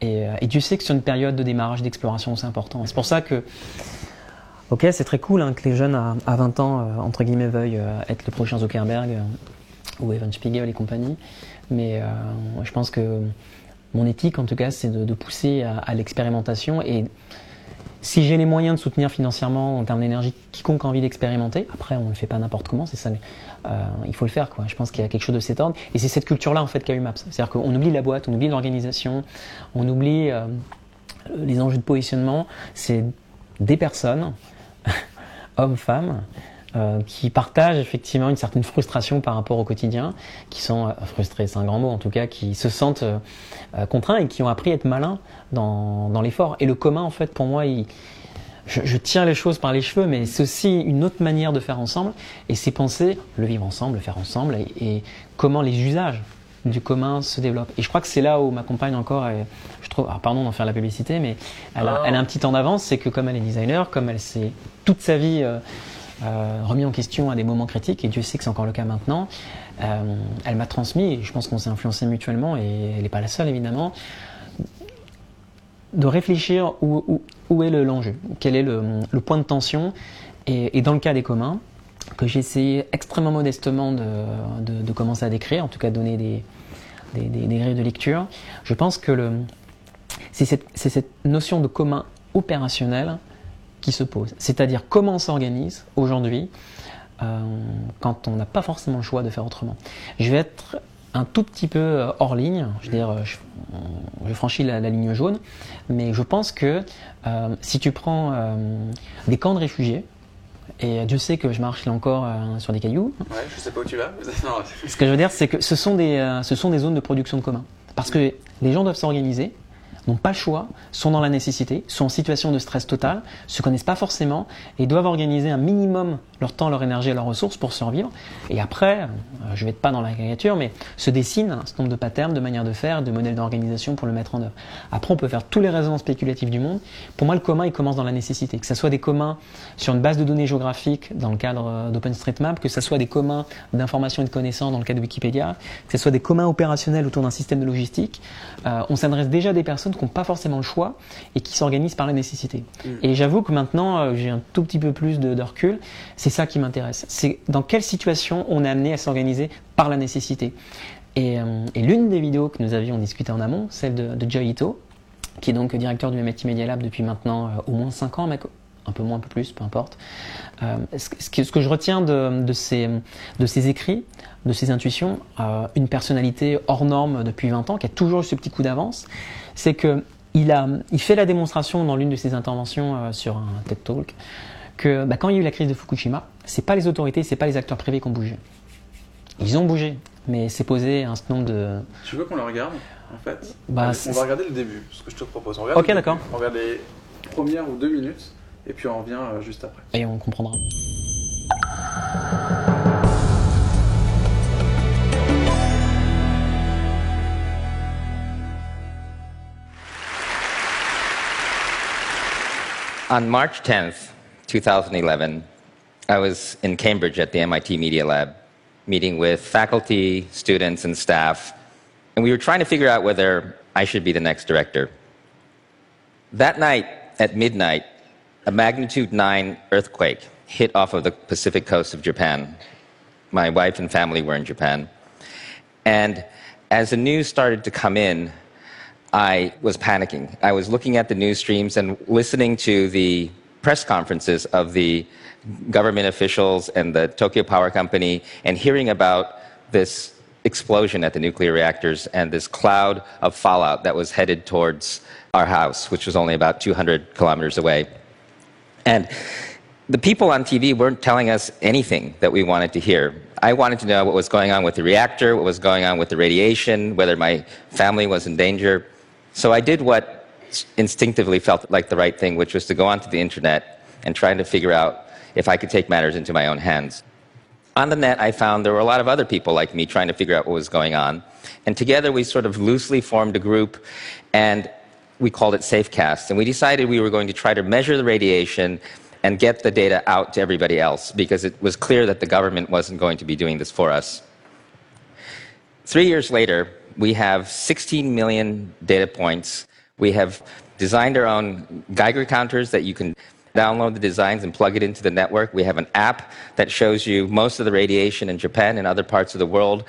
Et, euh, et Dieu sait que sur une période de démarrage, d'exploration, c'est important. C'est pour ça que, ok, c'est très cool hein, que les jeunes à, 20 ans, entre guillemets, veuillent être le prochain Zuckerberg ou Evan Spiegel et compagnie. Mais je pense que mon éthique, en tout cas, c'est de, pousser à, à l'expérimentation et si j'ai les moyens de soutenir financièrement en termes d'énergie quiconque a envie d'expérimenter, après on ne le fait pas n'importe comment, c'est ça, mais euh, il faut le faire quoi. Je pense qu'il y a quelque chose de cet ordre et c'est cette culture-là en fait qu'a eu Maps. C'est-à-dire qu'on oublie la boîte, on oublie l'organisation, on oublie euh, les enjeux de positionnement. C'est des personnes, [laughs] hommes, femmes, euh, qui partagent effectivement une certaine frustration par rapport au quotidien, qui sont euh, frustrés, c'est un grand mot en tout cas, qui se sentent euh, contraints et qui ont appris à être malins dans, dans l'effort. Et le commun, en fait, pour moi, il, je, je, tiens les choses par les cheveux, mais c'est aussi une autre manière de faire ensemble, et c'est penser le vivre ensemble, le faire ensemble, et, et comment les usages du commun se développent. Et je crois que c'est là où ma compagne encore, est, je trouve, alors pardon d'en faire la publicité, mais elle a, elle a un petit temps d'avance, c'est que comme elle est designer, comme elle s'est toute sa vie euh, euh, remis en question à des moments critiques, et Dieu sait que c'est encore le cas maintenant, euh, elle m'a transmis, et je pense qu'on s'est influencé mutuellement, et elle n'est pas la seule évidemment, de réfléchir où, est l'enjeu, quel est le, point de tension, et, dans le cas des communs, que j'ai essayé extrêmement modestement de, commencer à décrire, en tout cas donner des, des, grilles de lecture, je pense que c'est cette notion de commun opérationnel qui se pose. C'est-à-dire comment on s'organise aujourd'hui euh, quand on n'a pas forcément le choix de faire autrement. Je vais être un tout petit peu euh, hors ligne, je veux dire, je, je franchis la, la, ligne jaune, mais je pense que euh, si tu prends euh, des camps de réfugiés, et Dieu sait que je marche là encore euh, sur des cailloux. Ouais, je sais pas où tu vas. [laughs] ce que je veux dire, c'est que ce sont, des, euh, ce sont des zones de production de commun. Parce que les gens doivent s'organiser, n'ont pas le choix, sont dans la nécessité, sont en situation de stress total, se connaissent pas forcément et doivent organiser un minimum leur temps, leur énergie et leurs ressources pour survivre. Et après, euh, je vais être pas dans la caricature, mais se dessine un certain nombre de patterns, de manières de faire, de modèles d'organisation pour le mettre en œuvre. Après, on peut faire tous les raisonnements spéculatifs du monde. Pour moi, le commun, il commence dans la nécessité. Que ce soit des communs sur une base de données géographiques dans le cadre d'OpenStreetMap, que ce soit des communs d'informations et de connaissances dans le cadre de Wikipédia, que ce soit des communs opérationnels autour d'un système de logistique. Euh, on s'adresse déjà à des personnes qui n'ont pas forcément le choix et qui s'organisent par la nécessité. Mmh. Et j'avoue que maintenant, euh, j'ai un tout petit peu plus de, de recul. C'est ça qui m'intéresse. C'est dans quelle situation on est amené à s'organiser par la nécessité. Et, euh, l'une des vidéos que nous avions discuté en amont, celle de, de Joy Ito, qui est donc directeur du MIT Media Lab depuis maintenant euh, au moins 5 ans, mais un peu moins, un peu plus, peu importe. Euh, ce, que, je retiens de, de, écrits, de ces intuitions, une personnalité hors norme depuis 20 ans, qui a toujours eu ce petit coup d'avance, c'est que il, fait la démonstration dans l'une de ses interventions sur un TED Talk que bah, quand il y a eu la crise de Fukushima, c'est pas les autorités, c'est pas les acteurs privés qui ont bougé. Ils ont bougé, mais c'est posé un certain nombre de. Tu veux qu'on le regarde en fait bah, On va regarder le début, ce que je te propose. On regarde ok, d'accord. On regarde les premières ou deux minutes, et puis on revient euh, juste après. Et on comprendra. On March 10th, 2011, I was in Cambridge at the MIT Media Lab, meeting with faculty, students, and staff, and we were trying to figure out whether I should be the next director. That night, at midnight, a magnitude 9 earthquake hit off of the Pacific coast of Japan. My wife and family were in Japan. And as the news started to come in, I was panicking. I was looking at the news streams and listening to the press conferences of the government officials and the Tokyo Power Company and hearing about this explosion at the nuclear reactors and this cloud of fallout that was headed towards our house, which was only about 200 kilometers away. And the people on TV weren't telling us anything that we wanted to hear. I wanted to know what was going on with the reactor, what was going on with the radiation, whether my family was in danger. So I did what instinctively felt like the right thing, which was to go onto the internet and try to figure out if I could take matters into my own hands. On the net, I found there were a lot of other people like me trying to figure out what was going on. And together we sort of loosely formed a group and we called it SafeCast. And we decided we were going to try to measure the radiation and get the data out to everybody else because it was clear that the government wasn't going to be doing this for us. Three years later, we have 16 million data points. We have designed our own Geiger counters that you can download the designs and plug it into the network. We have an app that shows you most of the radiation in Japan and other parts of the world.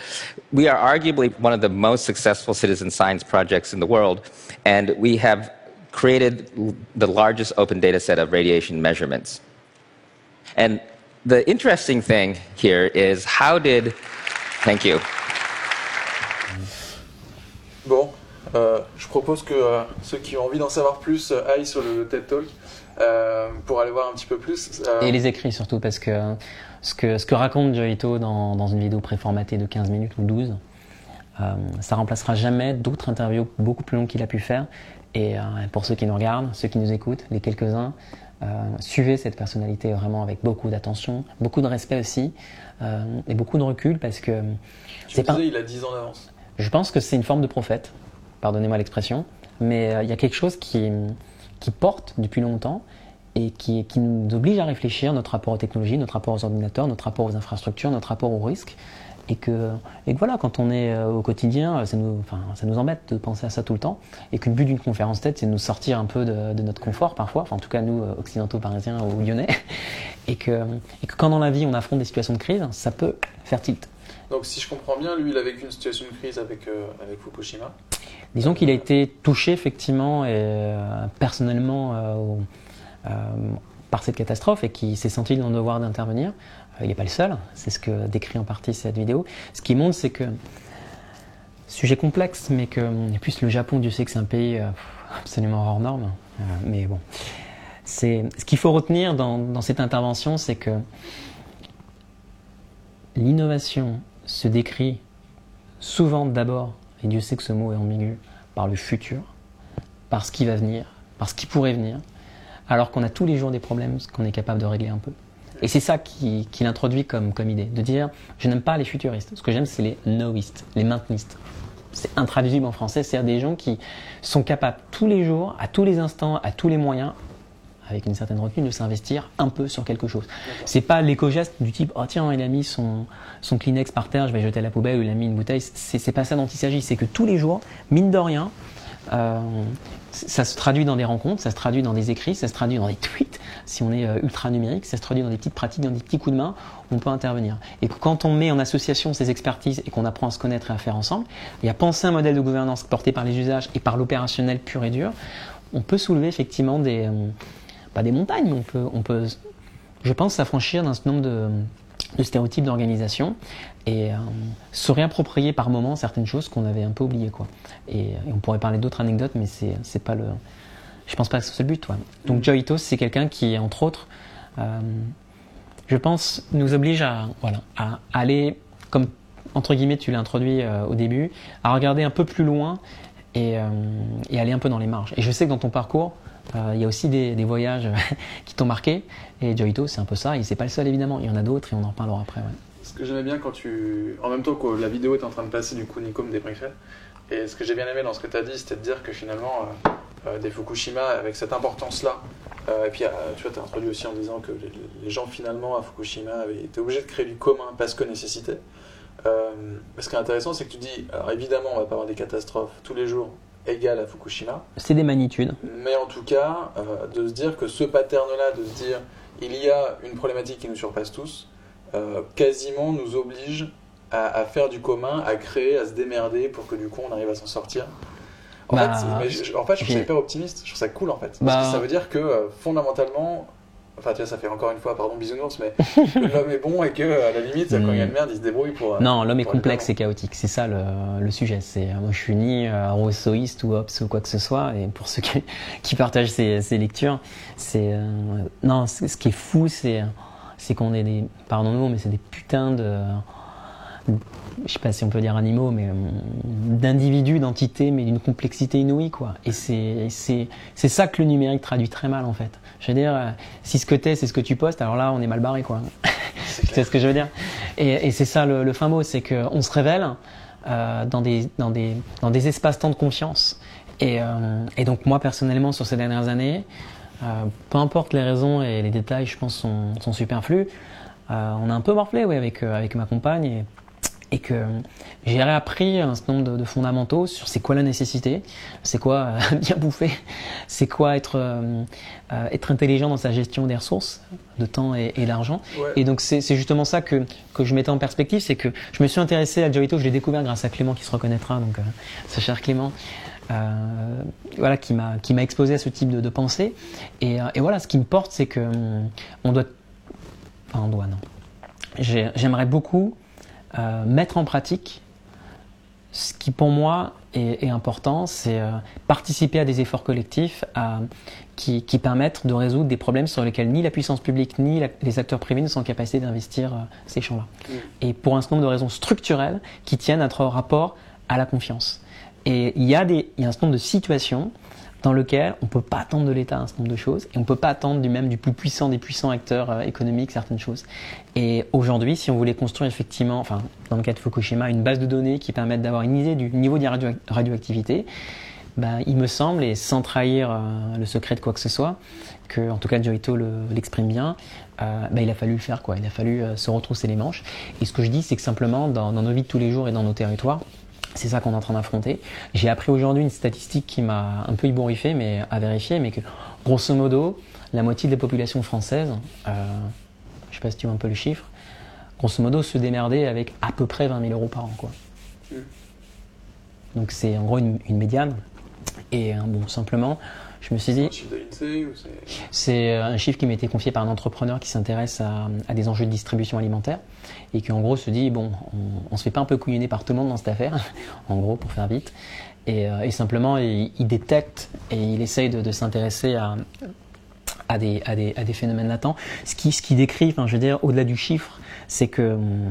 We are arguably one of the most successful citizen science projects in the world, and we have created the largest open data set of radiation measurements. And the interesting thing here is how did. Thank you. Bon, euh, je propose que euh, ceux qui ont envie d'en savoir plus euh, aillent sur le TED Talk. pour aller voir un petit peu plus. Et les écrits surtout, parce que ce que, ce que raconte Joito dans, dans une vidéo préformatée de 15 minutes ou 12, euh, ça remplacera jamais d'autres interviews beaucoup plus longues qu'il a pu faire. Et pour ceux qui nous regardent, ceux qui nous écoutent, les quelques-uns, suivez cette personnalité vraiment avec beaucoup d'attention, beaucoup de respect aussi, et beaucoup de recul parce que tu me pas. disais, il a 10 ans d'avance. Je pense que c'est une forme de prophète, pardonnez-moi l'expression, mais euh, il y a quelque chose qui, qui porte depuis longtemps et qui, qui nous oblige à réfléchir notre rapport aux technologies, notre rapport aux ordinateurs, notre rapport aux infrastructures, notre rapport aux risques. Et que, et que voilà, quand on est euh, au quotidien, ça nous, enfin, ça embête de penser à ça tout le temps. Et que le but d'une conférence tête, c'est de nous sortir un peu de, notre confort parfois, en tout cas nous, euh, occidentaux, parisiens ou lyonnais. Et que, et que quand dans la vie on affronte des situations de crise, ça peut faire tilt. Donc, si je comprends bien, lui, il a vécu une situation de crise avec, euh, avec Fukushima. Disons qu'il a été touché effectivement et euh, personnellement euh, par cette catastrophe et qu'il s'est senti dans le devoir d'intervenir. Il n'est pas le seul, c'est ce que décrit en partie cette vidéo. Ce qui montre, c'est que sujet complexe, mais que et plus le Japon, Dieu sait que c'est un pays absolument hors norme. Mais bon, ce qu'il faut retenir dans cette intervention, c'est que l'innovation se décrit souvent d'abord, et Dieu sait que ce mot est ambigu, par le futur, par ce qui va venir, par ce qui pourrait venir, alors qu'on a tous les jours des problèmes qu'on est capable de régler un peu. Et c'est ça qui- qu'il introduit comme, comme idée, de dire je n'aime pas les futuristes, ce que j'aime c'est les noistes, les maintenistes. C'est intraduisible en français, c'est-à-dire des gens qui sont capables tous les jours, à tous les instants, à tous les moyens, avec une certaine retenue, de s'investir un peu sur quelque chose. C'est pas l'éco-geste du type oh tiens il a mis son, son Kleenex par terre, je vais jeter à la poubelle ou il a mis une bouteille. C'est pas ça dont il s'agit. C'est que tous les jours, mine de rien, euh, ça se traduit dans des rencontres, ça se traduit dans des écrits, ça se traduit dans des tweets. Si on est euh, ultra numérique, ça se traduit dans des petites pratiques, dans des petits coups de main, on peut intervenir. Et quand on met en association ces expertises et qu'on apprend à se connaître et à faire ensemble, et à penser un modèle de gouvernance porté par les usages et par l'opérationnel pur et dur, on peut soulever effectivement des, euh, pas des montagnes, mais on peut, on peut, je pense, s'affranchir d'un certain nombre de, de stéréotypes d'organisation et euh, se réapproprier par moments certaines choses qu'on avait un peu oubliées. Quoi. Et, et on pourrait parler d'autres anecdotes, mais c'est, c'est pas le. Je pense pas que c'est le but. Toi. Donc Joe Ito, c'est quelqu'un qui, entre autres, euh, je pense, nous oblige à, voilà, à aller, comme entre guillemets tu l'as introduit euh, au début, à regarder un peu plus loin et, et aller un peu dans les marges. Et je sais que dans ton parcours, il y a aussi des, voyages [laughs] qui t'ont marqué. Et Joito, c'est un peu ça. Et c'est pas le seul évidemment. Il y en a d'autres et on en reparlera après. Ce que j'aimais bien quand tu. En même temps que la vidéo est en train de passer, du coup, Nico me débriefait. Et ce que j'ai bien aimé dans ce que tu as dit, c'était de dire que finalement, euh, euh, des Fukushima, avec cette importance-là, euh, et puis euh, tu vois, tu as introduit aussi en disant que les, gens finalement à Fukushima avaient été obligés de créer du commun parce que nécessité. Euh, ce qui est intéressant, c'est que tu dis, alors évidemment, on va pas avoir des catastrophes tous les jours égales à Fukushima, C'est des magnitudes. mais en tout cas, euh, de se dire que ce pattern-là, de se dire il y a une problématique qui nous surpasse tous, euh, quasiment nous oblige à, à faire du commun, à créer, à se démerder pour que du coup on arrive à s'en sortir. En Bah, fait, mais je, en fait, je trouve ça j'ai- hyper optimiste, je trouve ça cool en fait. Parce Bah. que ça veut dire que euh, fondamentalement, enfin tu vois, ça fait encore une fois, pardon bisounours, mais [laughs] l'homme est bon et que à la limite, quand il y a une merde, il se débrouille pour. euh, Non, l'homme est complexe et chaotique. C'est ça le, le sujet. C'est euh, moi, je suis ni euh, rousseauiste ou Hobbes ou quoi que ce soit. Et pour ceux qui, [laughs] qui partagent ces, ces lectures, c'est euh, non. Ce qui est fou, c'est c'est qu'on est des, pardon le mot, mais c'est des putains de je sais pas si on peut dire animaux, mais euh, d'individus, d'entités, mais d'une complexité inouïe, quoi. Et c'est ça que le numérique traduit très mal, en fait. Je veux dire, euh, si ce que t'es, c'est ce que tu postes, alors là, on est mal barré, quoi. C'est sais [laughs] ce que je veux dire? Et, et c'est ça le, le fin mot, c'est qu'on se révèle euh, dans, des, dans, des, dans des espaces-temps de confiance. Et, euh, et donc moi personnellement, sur ces dernières années, euh, peu importe les raisons et les détails, je pense, sont, sont superflus. On a un peu morflé oui, avec, avec ma compagne et, et que j'ai réappris un certain nombre de, de fondamentaux sur c'est quoi la nécessité, c'est quoi euh, [laughs] bien bouffer, c'est quoi être, euh, euh, être intelligent dans sa gestion des ressources, de temps et, et d'argent. Ouais. Et donc c'est justement ça que, que je mettais en perspective, c'est que je me suis intéressé à Joito, je l'ai découvert grâce à Clément qui se reconnaîtra, donc ce cher Clément, voilà, qui m'a qui m'a exposé à ce type de, de pensée. Et, et voilà, ce qui me porte, c'est que hum, on doit, enfin on doit non, J'ai- j'aimerais beaucoup euh, mettre en pratique ce qui pour moi est, est important, c'est euh, participer à des efforts collectifs à- qui, qui, permettent de résoudre des problèmes sur lesquels ni la puissance publique ni les acteurs privés ne sont capables d'investir euh, ces champs-là. Mm. Et pour un certain nombre de raisons structurelles qui tiennent à notre rapport à la confiance. Et il y a, des, il y a un certain nombre de situations dans lesquelles on ne peut pas attendre de l'État un certain nombre de choses et on ne peut pas attendre du même du plus puissant des puissants acteurs euh, économiques certaines choses. Et aujourd'hui, si on voulait construire effectivement, enfin dans le cas de Fukushima, une base de données qui permette d'avoir une idée du niveau de radioactivité, ben, il me semble, et sans trahir euh, le secret de quoi que ce soit, que en tout cas Giorito l'exprime bien, euh, ben, il a fallu le faire quoi. Il a fallu se retrousser les manches. Et ce que je dis, c'est que simplement dans, dans, nos vies de tous les jours et dans nos territoires, c'est ça qu'on est en train d'affronter. J'ai appris aujourd'hui une statistique qui m'a un peu ébouriffé, mais à vérifier, mais que grosso modo, la moitié des populations françaises, euh, je sais pas si tu vois un peu le chiffre, grosso modo se démerder avec à peu près 20 000 euros par an. Quoi. Mm. Donc c'est en gros une, médiane. Et euh, bon, simplement, je me suis dit. C'est euh, un chiffre qui m'a été confié par un entrepreneur qui s'intéresse à, des enjeux de distribution alimentaire et qui en gros se dit bon, on, ne se fait pas un peu couillonner par tout le monde dans cette affaire, [laughs] en gros pour faire vite. Et, euh, simplement, il, détecte et il essaye de, s'intéresser à, à des, à, des, à des, phénomènes latents. Ce qui, ce qui décrit, enfin, je veux dire, au-delà du chiffre, c'est que hum,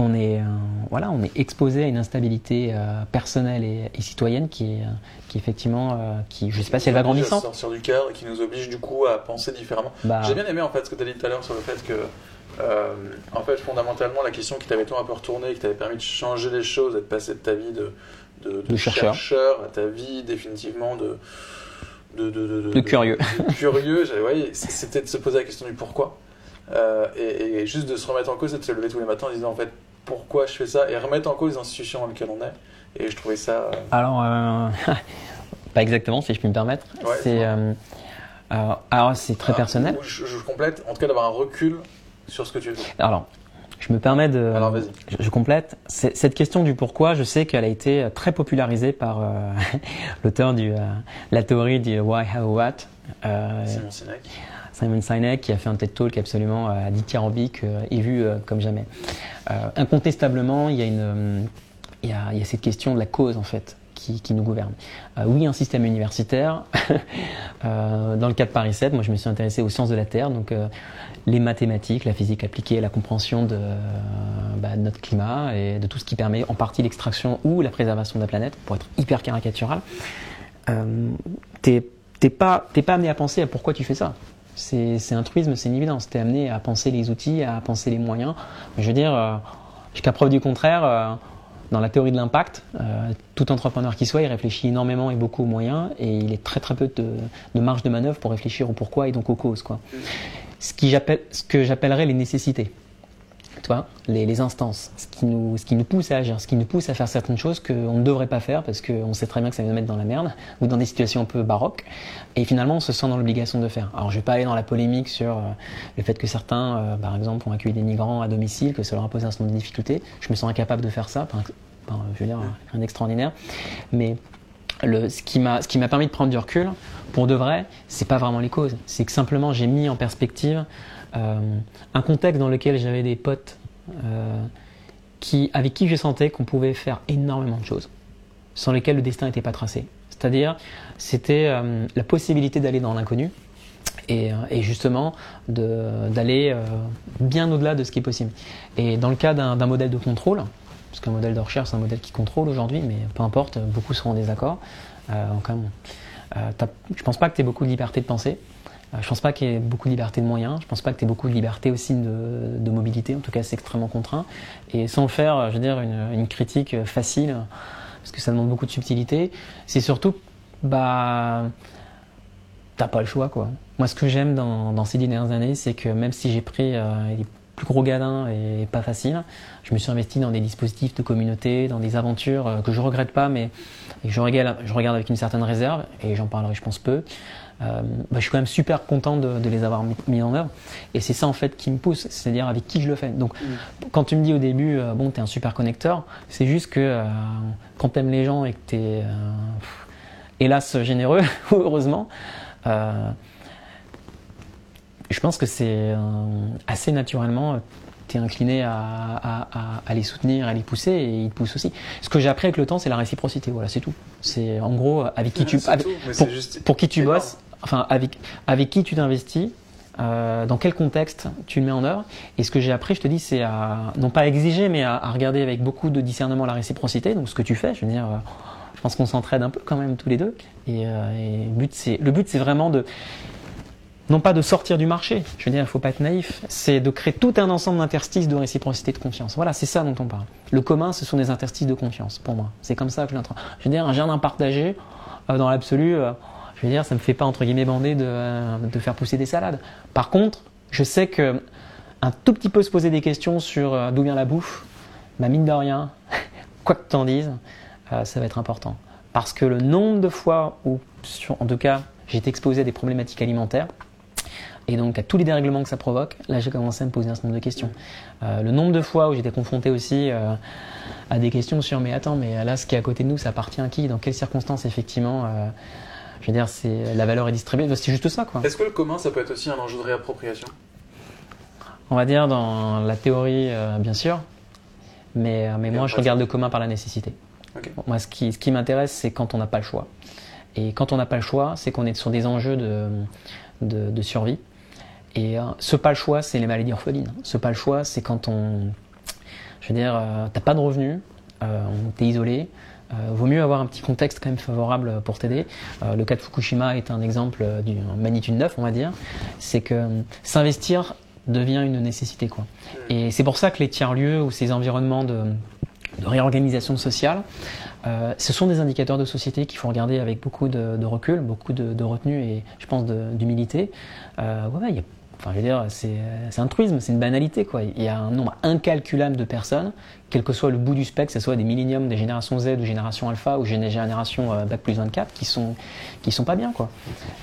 on est, euh, voilà, on est exposé à une instabilité euh, personnelle et, citoyenne qui est, qui effectivement, euh, qui, je sais pas si elle va grandissant. sortir du cadre et qui nous oblige du coup à penser différemment. Bah. J'ai bien aimé en fait ce que tu as dit tout à l'heure sur le fait que, en fait, fondamentalement, la question qui t'avait tout un peu retourné, qui t'avait permis de changer les choses et de passer de ta vie de, de, chercheur. à ta vie définitivement de de, de, curieux. curieux, c'était de se poser la question du pourquoi. et, et, juste de se remettre en cause et de se lever tous les matins en disant en fait pourquoi je fais ça et remettre en cause les institutions dans lesquelles on est. Et je trouvais ça. Euh, alors, euh, [laughs] pas exactement, si je puis me permettre. c'est, euh, alors, c'est très personnel. Je, complète, en tout cas, d'avoir un recul sur ce que tu veux. Alors, je me permets de. Alors, vas-y. Je, complète. Cette question du pourquoi, je sais qu'elle a été très popularisée par [laughs] l'auteur de la théorie du Why, How, What. Simon Sinek. Simon Sinek, qui a fait un TED Talk absolument dithyrambique et vu comme jamais. Euh, incontestablement, il y, a euh, y a, cette question de la cause en fait qui, nous gouverne. Euh, oui, un système universitaire. [laughs] dans le cas de Paris 7, moi je me suis intéressé aux sciences de la Terre, donc les mathématiques, la physique appliquée, la compréhension de, bah, de, notre climat et de tout ce qui permet en partie l'extraction ou la préservation de la planète, pour être hyper caricatural. t'es pas, pas amené à penser à pourquoi tu fais ça c'est un truisme, c'est une évidence. Tu es amené à penser les outils, à penser les moyens. Je veux dire, euh, jusqu'à preuve du contraire, euh, dans la théorie de l'impact, euh, tout entrepreneur qui soit, il réfléchit énormément et beaucoup aux moyens et il est très très peu de, marge de manœuvre pour réfléchir au pourquoi et donc aux causes. Quoi. Ce, ce que j'appellerais les nécessités toi, les, les, instances, ce qui, nous, ce qui nous pousse à agir, ce qui nous pousse à faire certaines choses qu'on ne devrait pas faire parce qu'on sait très bien que ça va nous mettre dans la merde ou dans des situations un peu baroques. Et finalement, on se sent dans l'obligation de faire. Alors, je vais pas aller dans la polémique sur euh, le fait que certains, euh, par exemple, ont accueilli des migrants à domicile, que ça leur a posé un certain nombre de difficultés. Je me sens incapable de faire ça. je veux dire, rien d'extraordinaire. Mais le, ce qui m'a permis de prendre du recul, pour de vrai, c'est pas vraiment les causes. C'est que simplement, j'ai mis en perspective un contexte dans lequel j'avais des potes euh, qui, avec qui je sentais qu'on pouvait faire énormément de choses, sans lesquelles le destin n'était pas tracé. C'est-à-dire, c'était euh, la possibilité d'aller dans l'inconnu et, justement d'aller bien au-delà de ce qui est possible. Et dans le cas d'un modèle de contrôle, parce qu'un modèle de recherche, c'est un modèle qui contrôle aujourd'hui, mais peu importe, beaucoup seront en désaccord. Euh, je pense pas que tu aies beaucoup de liberté de penser. Euh, je pense pas qu'il y ait beaucoup de liberté de moyens. Je pense pas que tu aies beaucoup de liberté aussi de, mobilité. En tout cas, c'est extrêmement contraint. Et sans faire, je veux dire, une, critique facile, parce que ça demande beaucoup de subtilité, c'est surtout, bah, t'as pas le choix, quoi. Moi, ce que j'aime dans, ces dernières années, c'est que même si j'ai pris euh, les plus gros gadins et pas facile, je me suis investi dans des dispositifs de communauté, dans des aventures euh, que je regrette pas, mais que je je regarde avec une certaine réserve, et j'en parlerai, je pense, peu. Euh, bah, je suis quand même super content de, les avoir mis, en œuvre. Et c'est ça en fait qui me pousse, c'est-à-dire avec qui je le fais. Donc mm. quand tu me dis au début, euh, bon, tu es un super connecteur, c'est juste que euh, quand tu aimes les gens et que tu es, hélas, généreux, [laughs] heureusement, je pense que c'est assez naturellement tu es incliné à, les soutenir, à les pousser et ils te poussent aussi. Ce que j'ai appris avec le temps, c'est la réciprocité. Voilà, c'est tout. C'est en gros avec qui tu, pour, qui tu bosses, enfin, avec, qui tu t'investis, euh, dans quel contexte tu le mets en œuvre. Et ce que j'ai appris, je te dis, c'est non pas à exiger, mais à, regarder avec beaucoup de discernement la réciprocité, donc ce que tu fais. Je veux dire, euh, je pense qu'on s'entraide un peu quand même tous les deux. Et, euh, le but, c'est, le but, c'est vraiment de, non pas de sortir du marché, je veux dire, il ne faut pas être naïf, c'est de créer tout un ensemble d'interstices de réciprocité de confiance. Voilà, c'est ça dont on parle. Le commun, ce sont des interstices de confiance, pour moi. C'est comme ça que je l'entends. Je veux dire, un jardin partagé, dans l'absolu, je veux dire, ça me fait pas entre guillemets bander de, faire pousser des salades. Par contre, je sais que un tout petit peu se poser des questions sur euh, d'où vient la bouffe, ma mine de rien, [laughs] quoi que tu en dises, euh, ça va être important. Parce que le nombre de fois où, en tout cas, j'ai été exposé à des problématiques alimentaires, et donc à tous les dérèglements que ça provoque, là j'ai commencé à me poser un certain nombre de questions. Euh, le nombre de fois où j'étais confronté aussi à des questions sur mais attends, mais là ce qui est à côté de nous, ça appartient à qui? Dans quelles circonstances effectivement je veux dire, c'est la valeur est distribuée. C'est juste ça, quoi. Est-ce que le commun, ça peut être aussi un enjeu de réappropriation? On va dire dans la théorie, euh, bien sûr. Mais, euh, mais moi, je regarde le commun par la nécessité. Moi, ce qui, ce qui m'intéresse, c'est quand on n'a pas le choix. Et quand on n'a pas le choix, c'est qu'on est sur des enjeux de, de, survie. Et euh, ce pas le choix, c'est les maladies orphelines. Ce pas le choix, c'est quand on. Je veux dire, t'as pas de revenus, t'es isolé, euh, vaut mieux avoir un petit contexte quand même favorable pour t'aider. Euh, le cas de Fukushima est un exemple d'une magnitude 9, on va dire. C'est que euh, s'investir devient une nécessité. Quoi. Et c'est pour ça que les tiers-lieux ou ces environnements de, réorganisation sociale, ce sont des indicateurs de société qu'il faut regarder avec beaucoup de, recul, beaucoup de, retenue et je pense d'humilité. Euh, ouais, il y a Enfin, je veux dire, c'est un truisme, c'est une banalité. Quoi. Il y a un nombre incalculable de personnes, quel que soit le bout du spectre, que ce soit des milléniums, des générations Z ou génération alpha ou génération euh, Bac plus 24, qui sont, qui sont pas bien. Quoi.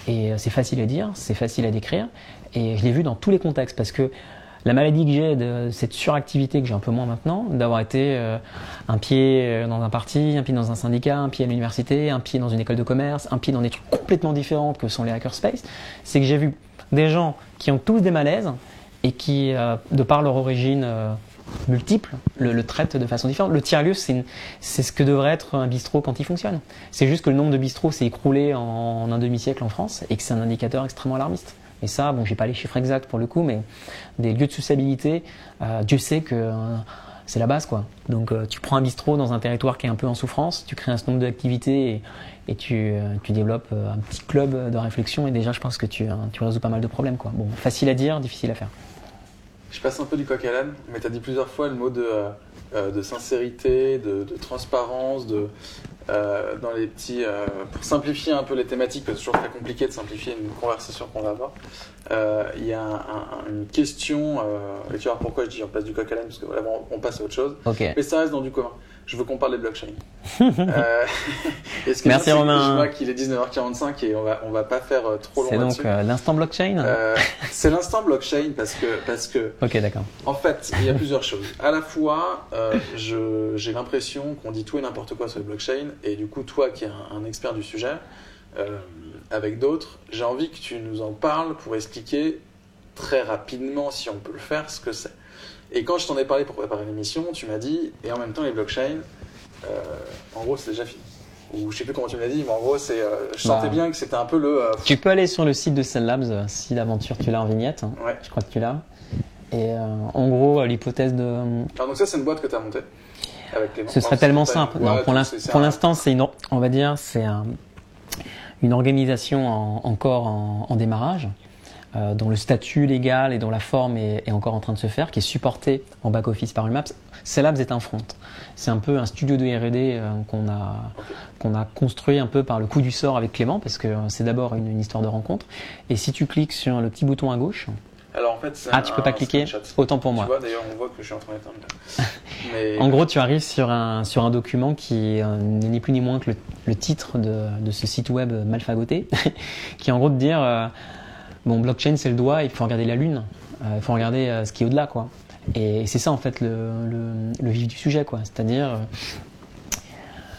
Et euh, c'est facile à dire, c'est facile à décrire. Et je l'ai vu dans tous les contextes parce que la maladie que j'ai de cette suractivité que j'ai un peu moins maintenant, d'avoir été euh, un pied dans un parti, un pied dans un syndicat, un pied à l'université, un pied dans une école de commerce, un pied dans des trucs complètement différents que sont les hackerspace, c'est que j'ai vu des gens qui ont tous des malaises et qui, euh, de par leur origine euh, multiple, le, traitent de façon différente. Le tiers-lieu, c'est ce que devrait être un bistrot quand il fonctionne. C'est juste que le nombre de bistrots s'est écroulé en, un demi-siècle en France et que c'est un indicateur extrêmement alarmiste. Et ça, bon, j'ai pas les chiffres exacts pour le coup, mais des lieux de sociabilité, euh, Dieu sait que c'est la base, quoi. Donc, tu prends un bistrot dans un territoire qui est un peu en souffrance, tu crées un certain nombre d'activités et, euh, tu, développes euh, un petit club de réflexion et déjà je pense que tu, tu résous pas mal de problèmes. Quoi. Bon, facile à dire, difficile à faire. Je passe un peu du coq à l'âne, mais tu as dit plusieurs fois le mot de, euh, de sincérité, de, de, transparence, de, dans les petits. pour simplifier un peu les thématiques, parce que c'est toujours très compliqué de simplifier une conversation qu'on va avoir. Il y a une question, et tu voir pourquoi je dis en place du coq à l'âne, parce que voilà, on, passe à autre chose. Mais ça reste dans du commun je veux qu'on parle des blockchains. [laughs] euh, [laughs] Merci Romain. Je vois qu'il est 19h45 et on va, on va pas faire euh, trop long. C'est donc euh, l'instant blockchain euh, C'est l'instant blockchain parce que, parce que. Ok, d'accord. En fait, il y a plusieurs choses. À la fois, j'ai l'impression qu'on dit tout et n'importe quoi sur les blockchains et du coup, toi qui es un, expert du sujet, avec d'autres, j'ai envie que tu nous en parles pour expliquer très rapidement, si on peut le faire, ce que c'est. Et quand je t'en ai parlé pour préparer l'émission, tu m'as dit, et en même temps, les blockchains, euh, en gros, c'est déjà fini. Ou je sais plus comment tu me l'as dit, mais en gros, c'est, euh, je sentais bah. bien que c'était un peu le. Euh, tu peux aller sur le site de Cell Labs si l'aventure tu l'as en vignette. Ouais. Je crois que tu l'as. Et en gros, l'hypothèse de. Alors, donc, ça, c'est une boîte que tu as montée avec les Ce serait tellement simple. non, pour l'instant, c'est une, on va dire, c'est un, une organisation encore en, en démarrage. Euh, dont le statut légal et dont la forme est, encore en train de se faire, qui est supporté en back-office par UMAPS. Celabs est un front. C'est un peu un studio de R&D euh, qu'on a, qu'on a construit un peu par le coup du sort avec Clément, parce que c'est d'abord une, histoire de rencontre. Et si tu cliques sur le petit bouton à gauche, alors en fait, ah, tu peux pas cliquer. Autant pour moi. Tu vois, d'ailleurs, on voit que je suis en train d'éteindre. [laughs] Mais... en gros, tu arrives sur un sur un document qui euh, n'est ni plus ni moins que le, titre de, de, ce site web malfagoté, [laughs] qui est en gros de dire Bon, blockchain, c'est le doigt, il faut regarder la lune, euh, il faut regarder euh, ce qui est au-delà, quoi. Et c'est ça, en fait, le, vif du sujet, quoi. C'est-à-dire, euh,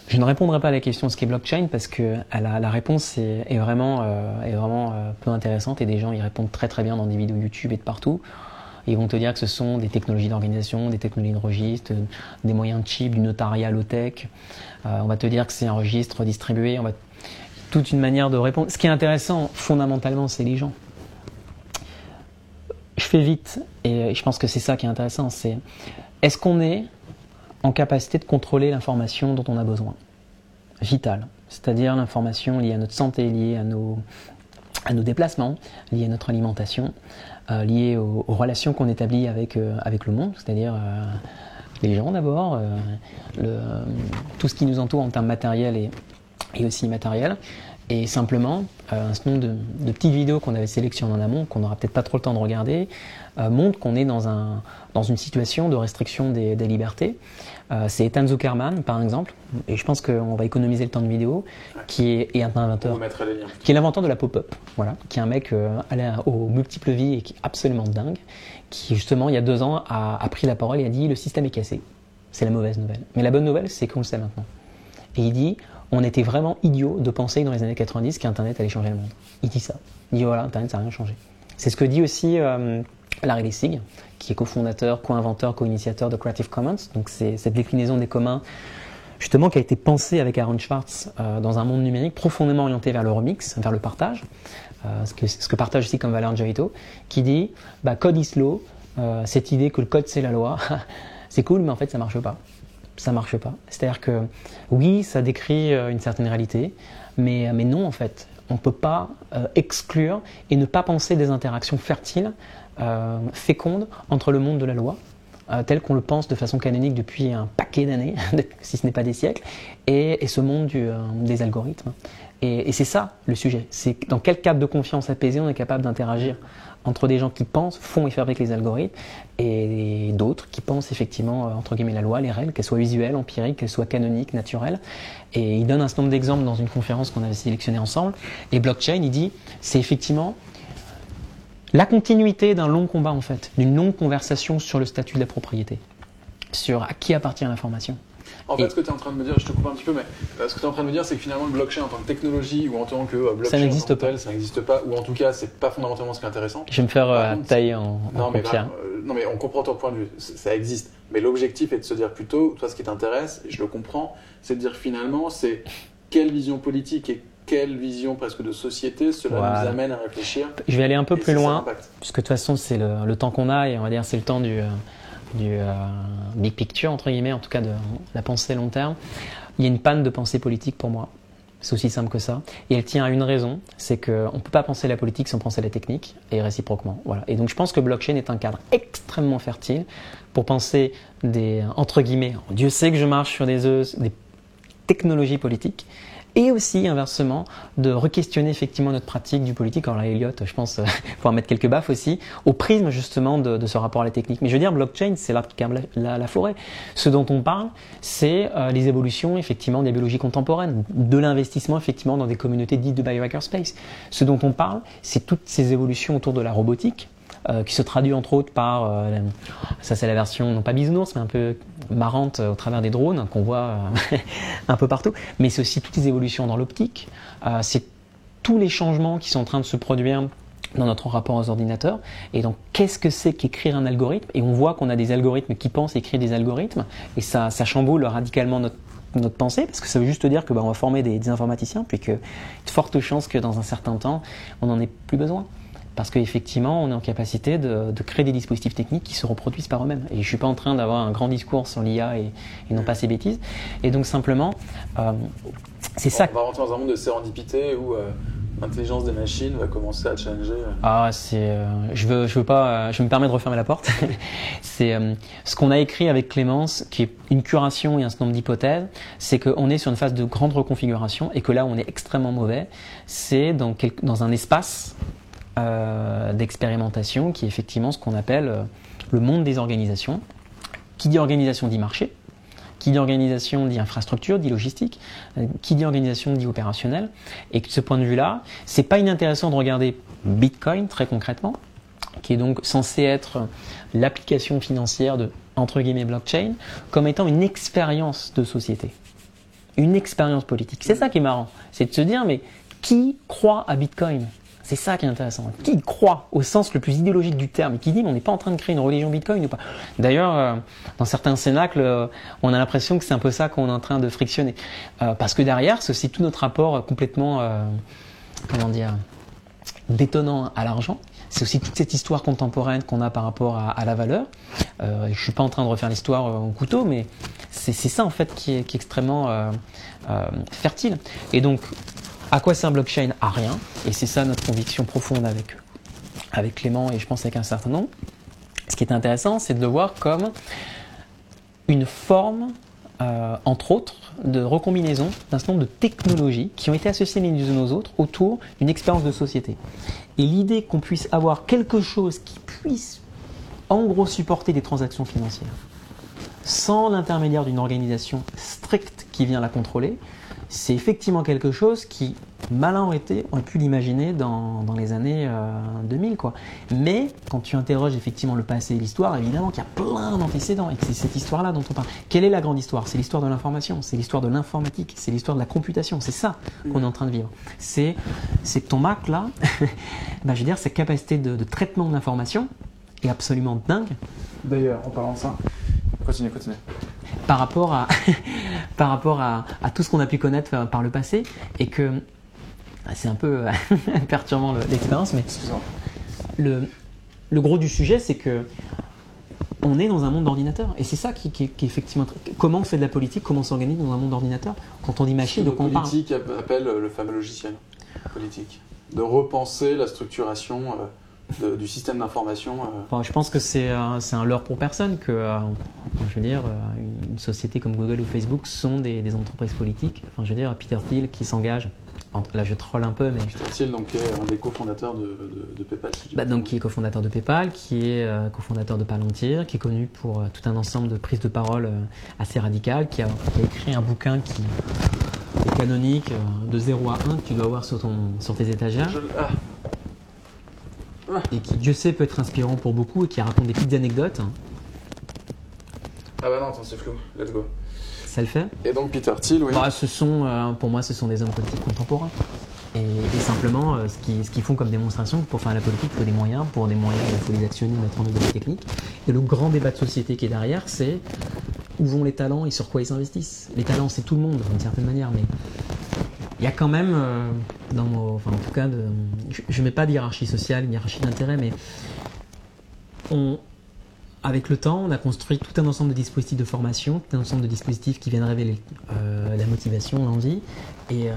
je ne répondrai pas à la question de ce qu'est blockchain parce que la, la réponse est, vraiment, est vraiment peu intéressante et des gens y répondent très très bien dans des vidéos YouTube et de partout. Ils vont te dire que ce sont des technologies d'organisation, des technologies de registre, des moyens de chip, du notariat low-tech. on va te dire que c'est un registre distribué. On va toute une manière de répondre. Ce qui est intéressant, fondamentalement, c'est les gens. Fais vite, et je pense que c'est ça qui est intéressant, c'est est-ce qu'on est en capacité de contrôler l'information dont on a besoin? Vitale, c'est-à-dire l'information liée à notre santé, liée à nos, à nos déplacements, liée à notre alimentation, euh, liée aux, relations qu'on établit avec, euh, avec le monde, c'est-à-dire euh, les gens d'abord, tout ce qui nous entoure en termes matériels et, et aussi immatériels. Et simplement, un certain nombre de, petites vidéos qu'on avait sélectionnées en amont, qu'on n'aura peut-être pas trop le temps de regarder, montrent qu'on est dans, un, dans une situation de restriction des, des libertés. Euh, c'est Ethan Zuckerman, par exemple, et je pense qu'on va économiser le temps de vidéo, qui est, un inventeur, qui est l'inventeur de la pop-up, voilà, qui est un mec euh, aux multiples vies et qui est absolument dingue, qui justement il y a deux ans a, pris la parole et a dit le système est cassé. C'est la mauvaise nouvelle. Mais la bonne nouvelle, c'est qu'on le sait maintenant. Et il dit on était vraiment idiot de penser dans les années 90 qu'Internet allait changer le monde. Il dit ça. Il dit voilà, Internet, ça n'a rien changé. C'est ce que dit aussi euh, Larry Lessig, qui est cofondateur, co-inventeur, co-initiateur de Creative Commons. Donc c'est cette déclinaison des communs justement qui a été pensée avec Aaron Schwartz euh, dans un monde numérique profondément orienté vers le remix, vers le partage, euh, ce, que, partage aussi comme valeur Javito, qui dit bah, code is law, cette idée que le code c'est la loi, [laughs] c'est cool mais en fait ça marche pas. Ça marche pas. C'est-à-dire que oui, ça décrit une certaine réalité, mais, mais non en fait. On ne peut pas exclure et ne pas penser des interactions fertiles euh, féconde entre le monde de la loi, euh, tel qu'on le pense de façon canonique depuis un paquet d'années, [laughs] si ce n'est pas des siècles, et, ce monde euh, des algorithmes. Et, c'est ça le sujet. C'est dans quel cadre de confiance apaisée on est capable d'interagir entre des gens qui pensent, font et fabriquent les algorithmes, et, d'autres qui pensent effectivement, entre guillemets, la loi, les règles, qu'elles soient visuelles, empiriques, qu'elles soient canoniques, naturelles. Et il donne un certain nombre d'exemples dans une conférence qu'on avait sélectionnée ensemble. Et blockchain, il dit, c'est effectivement la continuité d'un long combat en fait, d'une longue conversation sur le statut de la propriété, sur à qui appartient l'information. En fait, ce que tu es en train de me dire, je te coupe un petit peu, mais euh, ce que tu es en train de me dire, c'est que finalement, le blockchain en tant que technologie ou en tant que euh, blockchain ça n'existe pas. ça n'existe pas, ou en tout cas, c'est pas fondamentalement ce qui est intéressant. Je vais me faire euh, tailler en, non, mais non, mais on comprend ton point de vue, ça existe. Mais l'objectif est de se dire plutôt, toi, ce qui t'intéresse, et je le comprends, c'est de dire finalement, c'est quelle vision politique et quelle vision presque de société cela nous amène à réfléchir Je vais aller un peu plus loin, puisque de toute façon c'est le, temps qu'on a et on va dire c'est le temps du, euh, du euh, big picture entre guillemets, en tout cas de la pensée long terme. Il y a une panne de pensée politique pour moi. C'est aussi simple que ça. Et elle tient à une raison, c'est qu'on ne peut pas penser la politique sans penser la technique, et réciproquement. Voilà. Et donc je pense que blockchain est un cadre extrêmement fertile pour penser des, entre guillemets, Dieu sait que je marche sur des œufs, des technologies politiques, et aussi inversement de re-questionner effectivement notre pratique du politique. Alors là, Elliot, je pense, [laughs] faut en mettre quelques baffes aussi, au prisme justement de, ce rapport à la technique. Mais je veux dire, blockchain, c'est l'arbre qui la, la, forêt. Ce dont on parle, c'est euh, les évolutions effectivement des biologies contemporaines, de l'investissement effectivement dans des communautés dites de biohackerspace. Ce dont on parle, c'est toutes ces évolutions autour de la robotique, euh, qui se traduit entre autres par, euh, ça c'est la version non pas bisounours, mais un peu marrante euh, au travers des drones qu'on voit [laughs] un peu partout, mais c'est aussi toutes les évolutions dans l'optique, c'est tous les changements qui sont en train de se produire dans notre rapport aux ordinateurs. Et donc, qu'est-ce que c'est qu'écrire un algorithme? Et on voit qu'on a des algorithmes qui pensent écrire des algorithmes, et ça, chamboule radicalement notre, notre pensée, parce que ça veut juste dire que bah, va former des, informaticiens, puis qu'il y a de fortes chances que dans un certain temps, on n'en ait plus besoin parce qu'effectivement, on est en capacité de, créer des dispositifs techniques qui se reproduisent par eux-mêmes. Et je ne suis pas en train d'avoir un grand discours sur l'IA et, non pas ces bêtises. Et donc simplement, euh, c'est ça. On va rentrer dans un monde de sérendipité où euh, l'intelligence des machines va commencer à changer. Ah, c'est. Euh, je veux, je veux pas. je me permets de refermer la porte. [laughs] c'est ce qu'on a écrit avec Clémence, qui est une curation et un certain nombre d'hypothèses. C'est qu'on est sur une phase de grande reconfiguration et que là, où on est extrêmement mauvais. C'est dans, dans un espace euh, d'expérimentation qui est effectivement ce qu'on appelle euh, le monde des organisations. Qui dit organisation dit marché, qui dit organisation dit infrastructure, dit logistique, euh, qui dit organisation dit opérationnel. Et de ce point de vue-là, c'est pas inintéressant de regarder Bitcoin très concrètement, qui est donc censé être l'application financière de entre guillemets blockchain, comme étant une expérience de société, une expérience politique. C'est ça qui est marrant, c'est de se dire mais qui croit à Bitcoin? C'est ça qui est intéressant. Qui croit au sens le plus idéologique du terme et qui dit on n'est pas en train de créer une religion Bitcoin ou pas? D'ailleurs, euh, dans certains cénacles, euh, on a l'impression que c'est un peu ça qu'on est en train de frictionner. Euh, parce que derrière, c'est aussi tout notre rapport complètement, comment dire, détonnant à l'argent. C'est aussi toute cette histoire contemporaine qu'on a par rapport à, la valeur. je suis pas en train de refaire l'histoire au couteau, mais c'est ça en fait qui est extrêmement fertile. Et donc, à quoi sert blockchain? À rien. Et c'est ça notre conviction profonde avec, avec Clément et je pense avec un certain nombre. Ce qui est intéressant, c'est de le voir comme une forme, euh, entre autres, de recombinaison d'un certain nombre de technologies qui ont été associées les unes aux autres autour d'une expérience de société. Et l'idée qu'on puisse avoir quelque chose qui puisse, en gros, supporter des transactions financières sans l'intermédiaire d'une organisation stricte qui vient la contrôler, c'est effectivement quelque chose qui, malin aurait été, on pu l'imaginer dans, les années 2000. Euh, quoi. Mais quand tu interroges effectivement le passé et l'histoire, évidemment qu'il y a plein d'antécédents et que c'est cette histoire-là dont on parle. Quelle est la grande histoire? C'est l'histoire de l'information, c'est l'histoire de l'informatique, c'est l'histoire de la computation, c'est ça qu'on est en train de vivre. C'est que ton Mac, là, [laughs] bah, je veux dire, sa capacité de, de traitement de l'information est absolument dingue. D'ailleurs, en parlant de ça, continue, continue par rapport à, [laughs] par rapport à, tout ce qu'on a pu connaître euh, par le passé et que ah, c'est un peu euh, [laughs] perturbant l'expérience, mais le, le gros du sujet, c'est que on est dans un monde d'ordinateur. Et c'est ça qui, qui, est effectivement. Comment on fait de la politique, comment on s'organise dans un monde d'ordinateur Quand on dit machine, donc on parle. politique appelle le fameux logiciel politique. De repenser la structuration. Euh, du système d'information euh. Je pense que c'est un, leurre pour personne que, euh, je veux dire, euh, une société comme Google ou Facebook sont des, entreprises politiques. Enfin, je veux dire, Peter Thiel qui s'engage. Là, je troll un peu, mais. Peter Thiel, donc, qui est un des cofondateurs de, de, PayPal. bah, donc, qui est cofondateur de PayPal, qui est cofondateur de Palantir, qui est connu pour tout un ensemble de prises de parole assez radicales, qui a, écrit un bouquin qui est canonique de 0 à 1 que tu dois avoir sur, ton, sur tes étagères. Ah et qui, Dieu sait, peut être inspirant pour beaucoup et qui raconte des petites anecdotes. Ah bah non, attends, c'est flou. Let's go. Ça le fait Et donc Peter Thiel, oui. Bah, ce sont, euh, pour moi, ce sont des hommes politiques contemporains. Et, simplement, euh, ce qu'ils font comme démonstration, pour faire la politique, il faut des moyens. Pour des moyens, il faut les actionner, mettre en œuvre des techniques. Et le grand débat de société qui est derrière, c'est où vont les talents et sur quoi ils s'investissent. Les talents, c'est tout le monde, d'une certaine manière, mais il y a quand même, euh, dans enfin, en tout cas, je ne mets pas de hiérarchie sociale, hiérarchie d'intérêt, mais on, avec le temps, on a construit tout un ensemble de dispositifs de formation, tout un ensemble de dispositifs qui viennent révéler euh, la motivation, l'envie. Et, euh,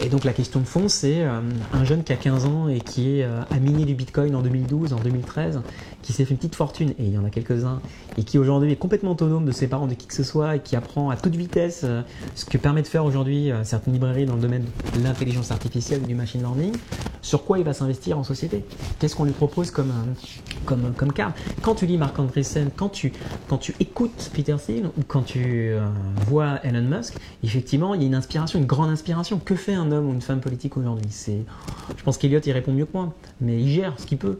et, donc la question de fond, c'est un jeune qui a 15 ans et qui est, miné du Bitcoin en 2012, en 2013, qui s'est fait une petite fortune, et il y en a quelques-uns, et qui aujourd'hui est complètement autonome de ses parents, de qui que ce soit, et qui apprend à toute vitesse euh, ce que permet de faire aujourd'hui euh, certaines librairies dans le domaine de l'intelligence artificielle du machine learning, sur quoi il va s'investir en société Qu'est-ce qu'on lui propose comme, euh, comme, comme carte? Quand tu lis Quand tu, quand tu écoutes Peter Thiel, ou quand tu vois Elon Musk, effectivement, il y a une inspiration, une grande inspiration. Que fait un homme ou une femme politique aujourd'hui? Je pense qu'Eliott y répond mieux que moi, mais il gère ce qu'il peut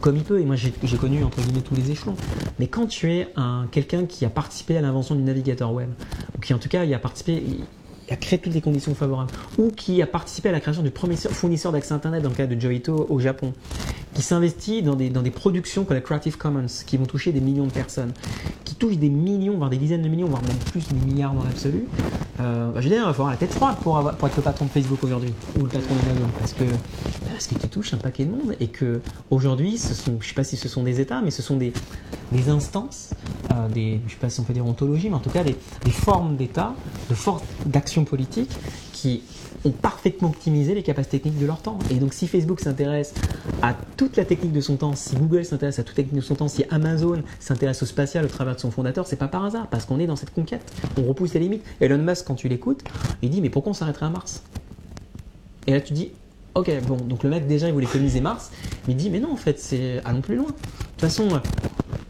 comme il peut. Et moi, j'ai connu entre guillemets tous les échelons. Mais quand tu es un quelqu'un qui a participé à l'invention du navigateur web, ou qui en tout cas a participé, a créé toutes les conditions favorables, ou qui a participé à la création du premier fournisseur d'accès Internet dans le cas de Joito au Japon, s'investit dans des, dans des productions comme la Creative Commons, qui vont toucher des millions de personnes, qui touchent des millions, voire des dizaines de millions, voire même plus des milliards dans l'absolu, euh, bah, je veux dire, il faut avoir la tête froide pour, avoir, pour être le patron de Facebook aujourd'hui, ou le patron d'Amazon, parce que, parce que tu touches un paquet de monde, et que aujourd'hui, ce sont, je sais pas si ce sont des États, mais ce sont des, des instances, euh, des, je sais pas si on peut dire ontologie, mais en tout cas des, des formes d'État, de forces d'action politique qui ont parfaitement optimisé les capacités techniques de leur temps. Et donc si Facebook s'intéresse à toute la technique de son temps, si Google s'intéresse à toute la technique de son temps, si Amazon s'intéresse au spatial au travers de son fondateur, c'est pas par hasard, parce qu'on est dans cette conquête. On repousse les limites. Elon Musk, quand tu l'écoutes, il dit mais pourquoi on s'arrêterait à Mars? Et là tu dis ok bon donc le mec déjà il voulait coloniser Mars, mais il dit mais non en fait c'est allons plus loin. De toute façon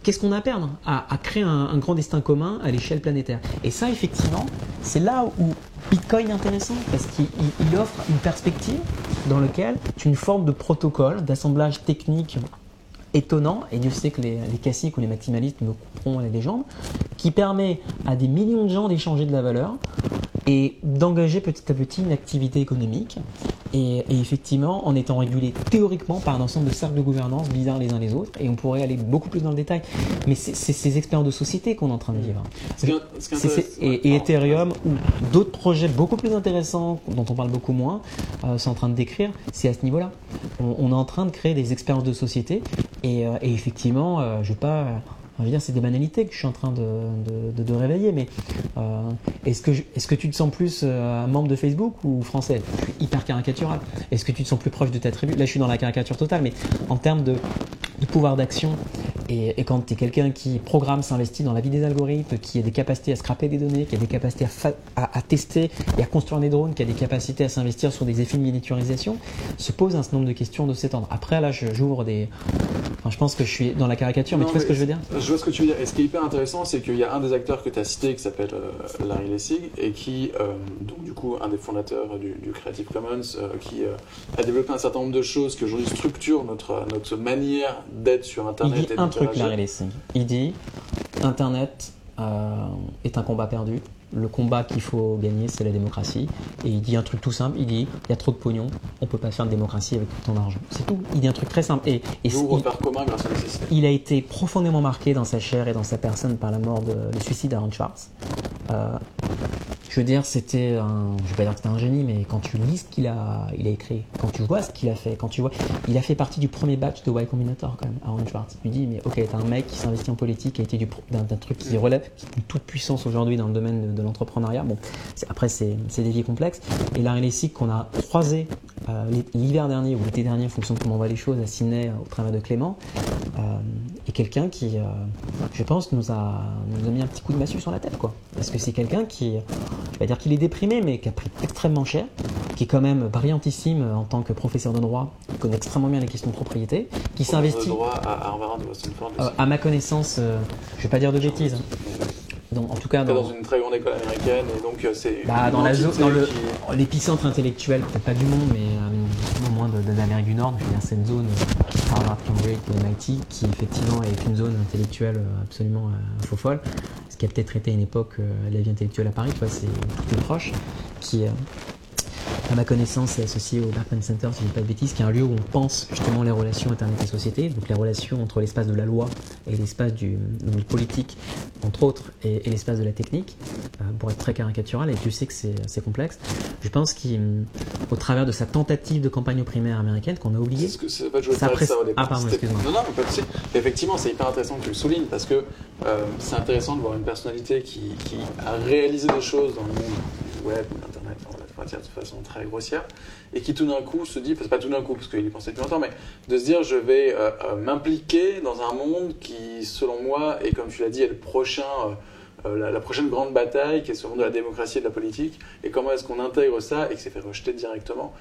qu'est-ce qu'on a à perdre à, créer un, grand destin commun à l'échelle planétaire? Et ça, effectivement, c'est là où Bitcoin est intéressant, parce qu'il offre une perspective dans laquelle une forme de protocole, d'assemblage technique étonnant, et Dieu sait que les, les classiques ou les maximalistes me couperont les jambes, qui permet à des millions de gens d'échanger de la valeur et d'engager petit à petit une activité économique Et, et effectivement, en étant régulé théoriquement par un ensemble de cercles de gouvernance bizarres les uns les autres, et on pourrait aller beaucoup plus dans le détail. Mais c'est ces expériences de société qu'on est en train de vivre. Ce qui ce qui ouais, et, et. Ethereum ou d'autres projets beaucoup plus intéressants dont on parle beaucoup moins euh, sont en train de décrire, c'est à ce niveau-là. On, on est en train de créer des expériences de société et, euh, et effectivement, euh, je vais pas. On va dire c'est des banalités que je suis en train de, de, de- de réveiller, mais euh, est-ce que, je- est-ce que tu te sens plus euh, membre de Facebook ou français? Je suis hyper caricatural. Est-ce que tu te sens plus proche de ta tribu? Là, je suis dans la caricature totale, mais en termes de, de pouvoir d'action, et, et quand tu es quelqu'un qui programme, s'investit dans la vie des algorithmes, qui a des capacités à scraper des données, qui a des capacités à, à, à tester et à construire des drones, qui a des capacités à s'investir sur des effets de miniaturisation, se pose un certain nombre de questions de cet ordre. Après, là, je- j'ouvre des. Enfin, je pense que je suis dans la caricature, mais Non, tu vois ce que je veux dire? Je vois ce que tu veux dire. Et ce qui est hyper intéressant, c'est qu'il y a un des acteurs que tu as cité qui s'appelle euh, Larry Lessig et qui, euh, donc du coup, un des fondateurs du, du Creative Commons, euh, qui a développé un certain nombre de choses qui aujourd'hui structurent notre, notre manière d'être sur Il Internet dit et un truc. Larry Lessig. Il dit Internet est un combat perdu. Le combat qu'il faut gagner, c'est la démocratie. Et il dit un truc tout simple. Il dit il y a trop de pognon, on peut pas faire de démocratie avec tout ton argent. C'est tout. Il dit un truc très simple. Et, et il- refaire commun grâce à la nécessité. il a été profondément marqué dans sa chair et dans sa personne par la mort de le suicide d'Aaron Schwartz. Euh, je veux dire, c'était un, je vais pas dire que c'était un génie, mais quand tu lis ce qu'il a, il a écrit, quand tu vois ce qu'il a fait, quand tu vois, il a fait partie du premier batch de Y Combinator quand même, Aaron Schwartz. Tu lui dis, mais ok, t'as un mec qui s'investit en politique, qui a été d'un truc qui relève, qui est une toute puissance aujourd'hui dans le domaine de, de l'entrepreneuriat. Bon, après c'est des vies complexes. Et Larry Lessig qu'on a croisé euh, l'hiver dernier ou l'été dernier, en fonction de comment on voit les choses, à Sydney euh, au travers de Clément, euh, est quelqu'un qui, je pense, nous a, nous a mis un petit coup de massue sur la tête, quoi. Parce que c'est quelqu'un qui, je vais dire qu'il est déprimé, mais qui a pris extrêmement cher, qui est quand même brillantissime en tant que professeur de droit, qui connaît extrêmement bien les questions de propriété, qui s'investit, à de euh, à ma connaissance, euh, je vais pas dire de bêtises, donc en tout cas Dans, dans, une très grande école américaine et donc euh, c'est Bah, une dans la entité zone- dans le- qui- l'épicentre intellectuel, peut-être pas du monde, mais euh, au moins de, de l'Amérique du Nord, je veux dire, c'est une zone euh, Harvard, Cambridge MIT qui effectivement est une zone intellectuelle absolument euh, faux folle, ce qui a peut-être été à une époque la vie intellectuelle à Paris, tu vois, c'est tout est proche, qui à ma connaissance, est associé au Berkman Center, si je ne dis pas de bêtises, qui est un lieu où on pense justement les relations Internet et société, donc les relations entre l'espace de la loi et l'espace du, du politique, entre autres, et, et l'espace de la technique, euh, pour être très caricatural, et tu sais que c'est complexe. Je pense qu'au travers de sa tentative de campagne aux primaires américaine, qu'on a oublié, ce que Ça parler de ça au départ. Ah, pardon, excuse-moi. Non, non, mais pas de. Effectivement, c'est hyper intéressant que tu le soulignes parce que euh, c'est intéressant de voir une personnalité qui, qui a réalisé des choses dans le monde du web, de l'internet, enfin, on va dire de façon très grossière, et qui tout d'un coup se dit, c'est pas tout d'un coup parce qu'il y pensait depuis longtemps, mais de se dire je vais euh, euh, m'impliquer dans un monde qui, selon moi, et comme tu l'as dit, est le prochain. euh, la, la prochaine grande bataille qui est ce monde de la démocratie et de la politique et comment est-ce qu'on intègre ça et que c'est fait rejeter directement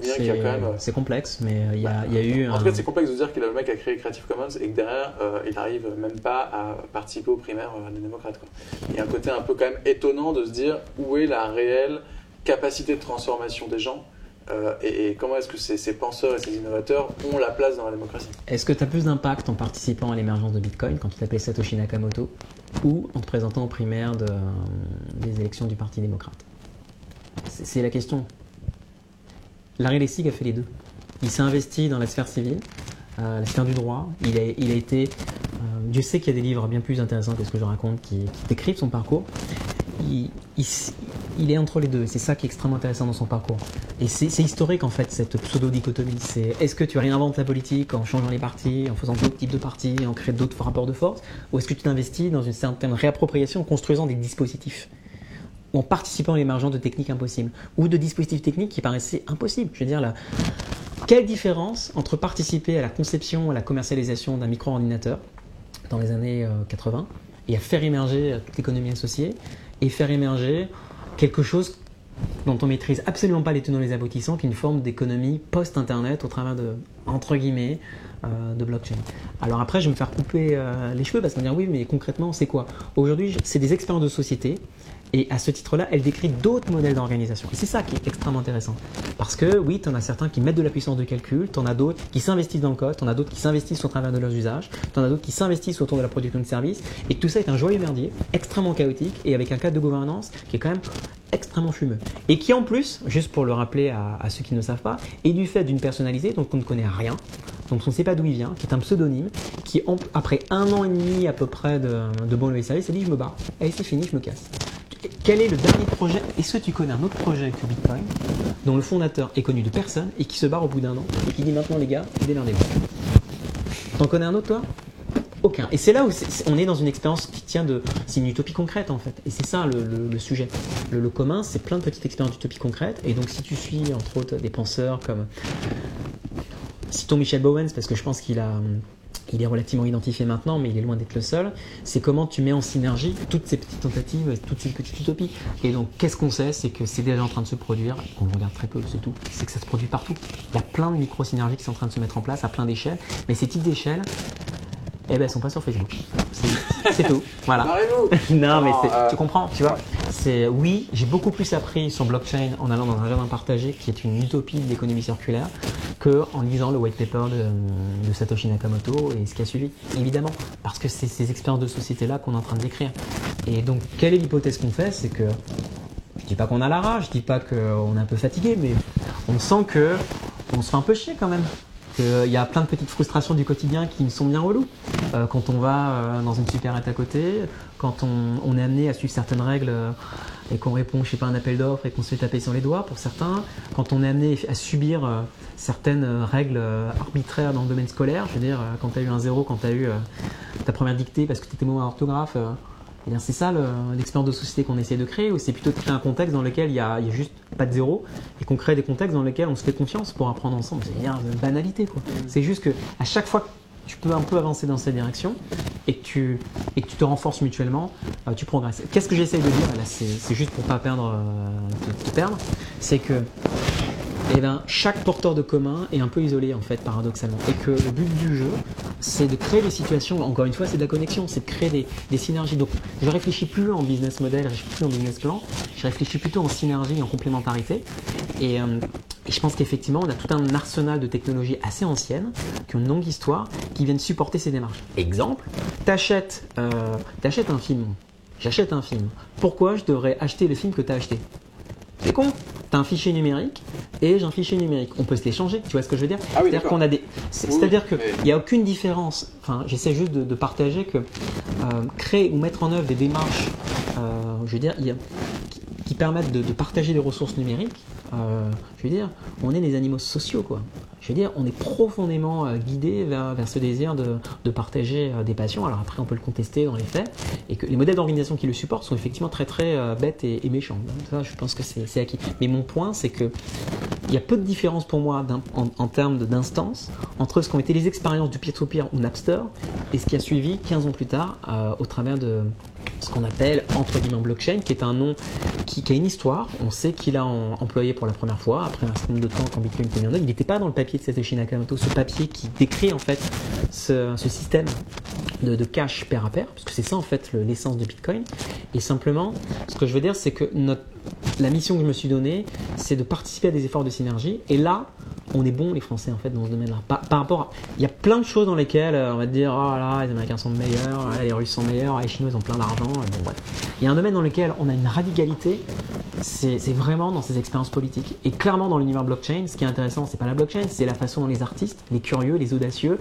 bien qu'il y a c'est quand même c'est complexe, mais il y, a, y a eu en un... tout cas, c'est complexe de dire que le mec a créé Creative Commons et que derrière, euh, il arrive même pas à participer aux primaires des démocrates. Quoi. Il y a un côté un peu quand même étonnant de se dire où est la réelle capacité de transformation des gens euh, et, comment est-ce que ces, penseurs et ces innovateurs ont la place dans la démocratie? Est-ce que tu as plus d'impact en participant à l'émergence de Bitcoin quand tu t'appelais Satoshi Nakamoto ou en te présentant aux primaires de, des élections du Parti démocrate? C'est la question. Larry Lessig a fait les deux. Il s'est investi dans la sphère civile, euh, la sphère du droit. Il a, été. euh, Dieu sait qu'il y a des livres bien plus intéressants que ce que je raconte qui, qui décrivent son parcours. Il, est entre les deux. C'est ça qui est extrêmement intéressant dans son parcours. Et c'est historique en fait, cette pseudo-dichotomie. C'est est-ce que tu réinventes la politique en changeant les partis, en faisant d'autres types de partis, en créant d'autres rapports de force Ou est-ce que tu t'investis dans une certaine réappropriation en construisant des dispositifs en participant à l'émergence de techniques impossibles ou de dispositifs techniques qui paraissaient impossibles? Je veux dire, là, quelle différence entre participer à la conception, à la commercialisation d'un micro-ordinateur dans les années euh, 80 et à faire émerger euh, toute l'économie associée et faire émerger quelque chose dont on maîtrise absolument pas les tenants et les aboutissants, qui est une forme d'économie post-internet au travers de, entre euh, de blockchain. Alors après, je vais me faire couper euh, les cheveux parce qu'on va dire oui, mais concrètement, c'est quoi? Aujourd'hui, c'est des expériences de société. Et à ce titre-là, elle décrit d'autres modèles d'organisation. Et c'est ça qui est extrêmement intéressant. Parce que oui, tu en as certains qui mettent de la puissance de calcul, tu en as d'autres qui s'investissent dans le code, tu en as d'autres qui s'investissent au travers de leurs usages, tu en as d'autres qui s'investissent autour de la production de services. Et tout ça est un joyeux merdier, extrêmement chaotique et avec un cadre de gouvernance qui est quand même extrêmement fumeux. Et qui en plus, juste pour le rappeler à, ceux qui ne savent pas, est du fait d'une personnalité dont on ne connaît rien, dont on ne sait pas d'où il vient, qui est un pseudonyme, qui après un an et demi à peu près de, de levier service, s'est dit je me barre. Allez c'est fini, je me casse. Quel est le dernier projet? Est-ce que tu connais un autre projet que Bitcoin? Dont le fondateur est connu de personne et qui se barre au bout d'un an et qui dit maintenant les gars, démerdez-vous T'en connais un autre toi? Aucun. Et c'est là où on est dans une expérience qui tient de. C'est une utopie concrète en fait. Et c'est ça le sujet. Le, le commun, c'est plein de petites expériences d'utopie concrète. Et donc si tu suis entre autres des penseurs comme. Citons Michel Bowens, parce que je pense qu'il a. Il est relativement identifié maintenant, mais il est loin d'être le seul. C'est comment tu mets en synergie toutes ces petites tentatives, toutes ces petites utopies. Et donc, qu'est-ce qu'on sait? C'est que c'est déjà en train de se produire. On le regarde très peu, c'est tout. C'est que ça se produit partout. Il y a plein de micro-synergies qui sont en train de se mettre en place à plein d'échelles. Mais ces petites échelles, eh ben, elles sont pas sur Facebook. C'est- tout. [laughs] Voilà. [laughs] Non, mais c'est- euh, tu comprends, tu vois? C'est oui, j'ai beaucoup plus appris sur blockchain en allant dans un jardin partagé qui est une utopie de l'économie circulaire que en lisant le white paper de, de Satoshi Nakamoto et ce qui a suivi. Évidemment, parce que c'est ces expériences de société là qu'on est en train de décrire. Et donc, quelle est l'hypothèse qu'on fait? C'est que je dis pas qu'on a la rage, je dis pas qu'on est un peu fatigué, mais on sent que on se fait un peu chier quand même. Qu'il y a plein de petites frustrations du quotidien qui me sont bien reloues. Euh, quand on va euh, dans une supérette à côté, quand on, est amené à suivre certaines règles euh, et qu'on répond, je un appel d'offres et qu'on se fait taper sur les doigts pour certains, quand on est amené à subir euh, certaines euh, règles euh, arbitraires dans le domaine scolaire, je veux dire, euh, quand tu as eu un zéro, quand tu as eu euh, ta première dictée parce que tu étais mauvais en orthographe, euh, eh bien, c'est ça le- l'expérience de société qu'on essaie de créer, ou c'est plutôt de créer un contexte dans lequel il y a, juste pas de zéro, et qu'on crée des contextes dans lesquels on se fait confiance pour apprendre ensemble. C'est une banalité, quoi. C'est juste que à chaque fois que tu peux un peu avancer dans cette direction et que tu, te renforces mutuellement, euh, tu progresses. Qu'est-ce que j'essaye de dire? Là, c'est juste pour pas perdre, euh, te perdre, c'est que eh ben, chaque porteur de commun est un peu isolé en fait paradoxalement. Et que le but du jeu c'est de créer des situations encore une fois c'est de la connexion c'est de créer des, synergies. Donc je réfléchis plus en business model je réfléchis plus en business plan je réfléchis plutôt en synergie en complémentarité. Et, euh, et je pense qu'effectivement on a tout un arsenal de technologies assez anciennes qui ont une longue histoire qui viennent supporter ces démarches. Exemple t'achètes euh, un film. J'achète un film. Pourquoi je devrais acheter le film que tu as acheté? C'est con. T'as un fichier numérique et j'ai un fichier numérique. On peut se l'échanger, tu vois ce que je veux dire Ah oui, C'est-à-dire d'accord. qu'on a des. c'est- Oui, C'est-à-dire oui, qu'il n'y a aucune différence. Enfin, j'essaie juste de, de partager que euh, créer ou mettre en œuvre des démarches, euh, je veux dire, qui permettent de, de partager des ressources numériques. Euh, je veux dire, on est des animaux sociaux, quoi. Je veux dire, on est profondément euh, guidé vers, vers ce désir de, de partager euh, des passions. Alors après, on peut le contester dans les faits, et que les modèles d'organisation qui le supportent sont effectivement très très bêtes et, méchants. Je pense que c'est acquis. Mais mon point, c'est que il y a peu de différence pour moi en, termes d'instance entre ce qu'ont été les expériences du peer-to-peer ou Napster et ce qui a suivi 15 ans plus tard au travers de ce qu'on appelle entre guillemets blockchain, qui est un nom qui, a une histoire. On sait qu'il a employé pour la première fois après un certain nombre de temps quand Bitcoin était mis en œuvre. Il n'était pas dans le papier de Satoshi Nakamoto, ce papier qui décrit en fait ce, système de, de cash pair à pair, parce que c'est ça en fait le- l'essence de Bitcoin. Et simplement, ce que je veux dire, c'est que notre, la mission que je me suis donnée, c'est de participer à des efforts de synergie. Et là, on est bons les Français en fait dans ce domaine-là. Par, rapport, il y a plein de choses dans lesquelles euh, on va te dire, oh les Américains sont meilleurs, les Russes sont meilleurs, les Chinois ils ont plein d'argent. Bon. Il y a un domaine dans lequel on a une radicalité. C'est vraiment dans ces expériences politiques. Et clairement dans l'univers blockchain, ce qui est intéressant, c'est pas la blockchain, c'est la façon dont les artistes, les curieux, les audacieux,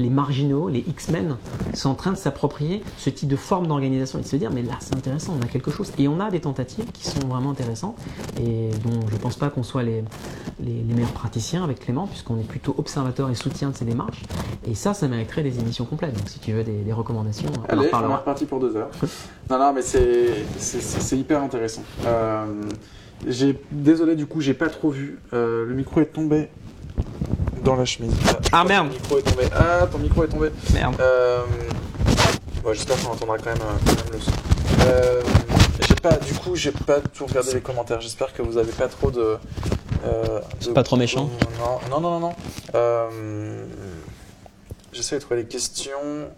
les marginaux, les X-Men sont en train de s'approprier ce type de forme d'organisation et de se dire mais là c'est intéressant, on a quelque chose. Et on a des tentatives qui sont vraiment intéressantes et dont je pense pas qu'on soit les, les, les meilleurs praticiens avec Clément puisqu'on est plutôt observateur et soutien de ces démarches. Et ça, ça mériterait des émissions complètes. Donc si tu veux des, des recommandations, on en Allez, on est reparlera. reparti pour deux heures. [laughs] non, non, mais c'est hyper intéressant. Euh, j'ai désolé du coup, j'ai pas trop vu. Euh, le micro est tombé dans la chemise. Ah, merde. Ton micro est tombé. Ah, ton micro est tombé. Merde. Euh, bon, j'espère qu'on entendra quand même, euh, quand même le son. Euh, pas, du coup, j'ai pas tout regardé les commentaires. J'espère que vous avez pas trop de. euh, de- pas trop méchant. Non, non, non, non. non. Euh, J'essaie de trouver les questions.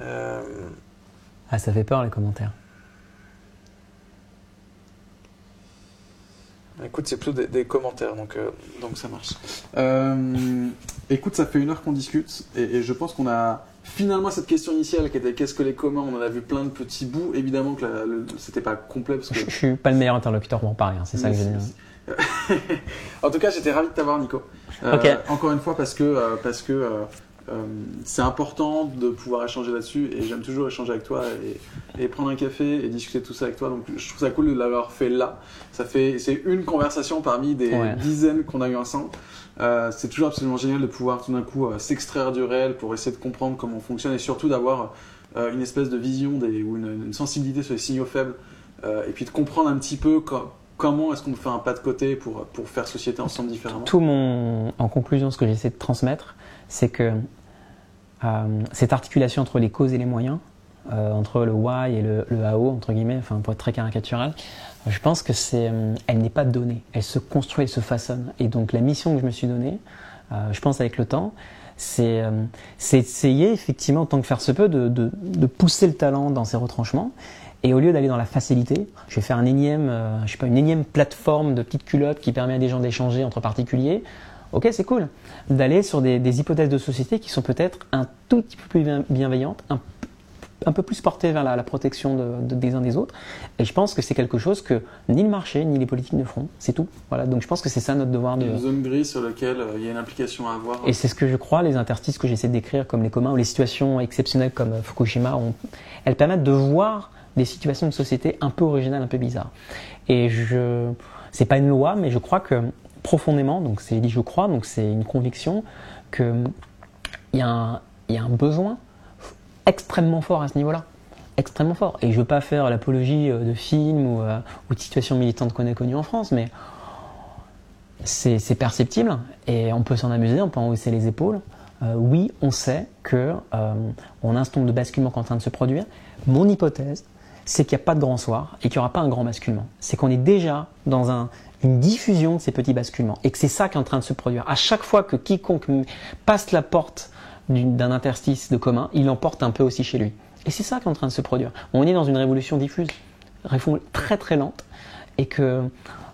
Euh, Ah, ça fait peur les commentaires. Écoute, c'est plutôt des, des commentaires, donc, euh, donc ça marche. Euh, écoute, ça fait une heure qu'on discute et, et je pense qu'on a finalement, cette question initiale qui était qu'est-ce que les communs, on en a vu plein de petits bouts. Évidemment que la- le- c'était pas complet parce que. Je, je suis pas le meilleur interlocuteur pour en parler, hein, c'est ça que je veux dire. [laughs] en tout cas, j'étais ravi de t'avoir, Nico. Euh, Ok. Encore une fois, parce que euh, parce que euh, euh, c'est important de pouvoir échanger là-dessus et j'aime toujours échanger avec toi et, et prendre un café et discuter de tout ça avec toi. Donc, je trouve ça cool de l'avoir fait là. Ça fait c'est une conversation parmi des Ouais. dizaines qu'on a eu ensemble. Euh, c'est toujours absolument génial de pouvoir tout d'un coup euh, s'extraire du réel pour essayer de comprendre comment on fonctionne et surtout d'avoir une espèce de vision des, ou une, une sensibilité sur les signaux faibles et puis de comprendre un petit peu co- comment est-ce qu'on fait un pas de côté pour, pour faire société ensemble différemment. Tout mon, en conclusion, ce que j'essaie de transmettre, c'est que euh, cette articulation entre les causes et les moyens, euh, entre le why et le, how, entre guillemets, enfin pour être très caricatural, je pense que c'est, euh, elle n'est pas donnée, elle se construit, elle se façonne. Et donc la mission que je me suis donnée, je pense avec le temps, c'est, c'est essayer effectivement, en tant que faire se peut, de, pousser le talent dans ses retranchements. Et au lieu d'aller dans la facilité, je vais faire énième, je sais pas, une énième plateforme de petites culottes qui permet à des gens d'échanger entre particuliers. Ok, c'est cool. D'aller sur des, des hypothèses de société qui sont peut-être un tout petit peu plus bien- bienveillantes, un, un peu plus portées vers la, la protection de- de- des uns des autres. Et je pense que c'est quelque chose que ni le marché ni les politiques ne feront. C'est tout. Voilà. Donc je pense que c'est ça notre devoir de. Il y a une zone grise sur laquelle euh, il y a une implication à avoir. Et c'est ce que je crois, les interstices que j'essaie de décrire comme les communs ou les situations exceptionnelles comme euh, Fukushima, ont- elles permettent de voir des situations de société un peu originales, un peu bizarres. Et je, c'est pas une loi, mais je crois que profondément, donc c'est dit je crois, donc c'est une conviction que il y, a un- il y a un besoin extrêmement fort à ce niveau-là. Extrêmement fort. Et je veux pas faire l'apologie euh, de films ou, euh, ou de situations militantes qu'on a connues en France, mais c'est perceptible et on peut s'en amuser, on peut en hausser les épaules. Euh, oui, on sait que euh, on a un storm de basculement qui est en train de se produire. Mon hypothèse, c'est qu'il n'y a pas de grand soir et qu'il n'y aura pas un grand basculement. C'est qu'on est déjà dans un- une diffusion de ces petits basculements et que c'est ça qui est en train de se produire. À chaque fois que quiconque passe la porte d'un interstice de commun, il l'emporte un peu aussi chez lui. Et c'est ça qui est en train de se produire. On est dans une révolution diffuse, très très lente, et que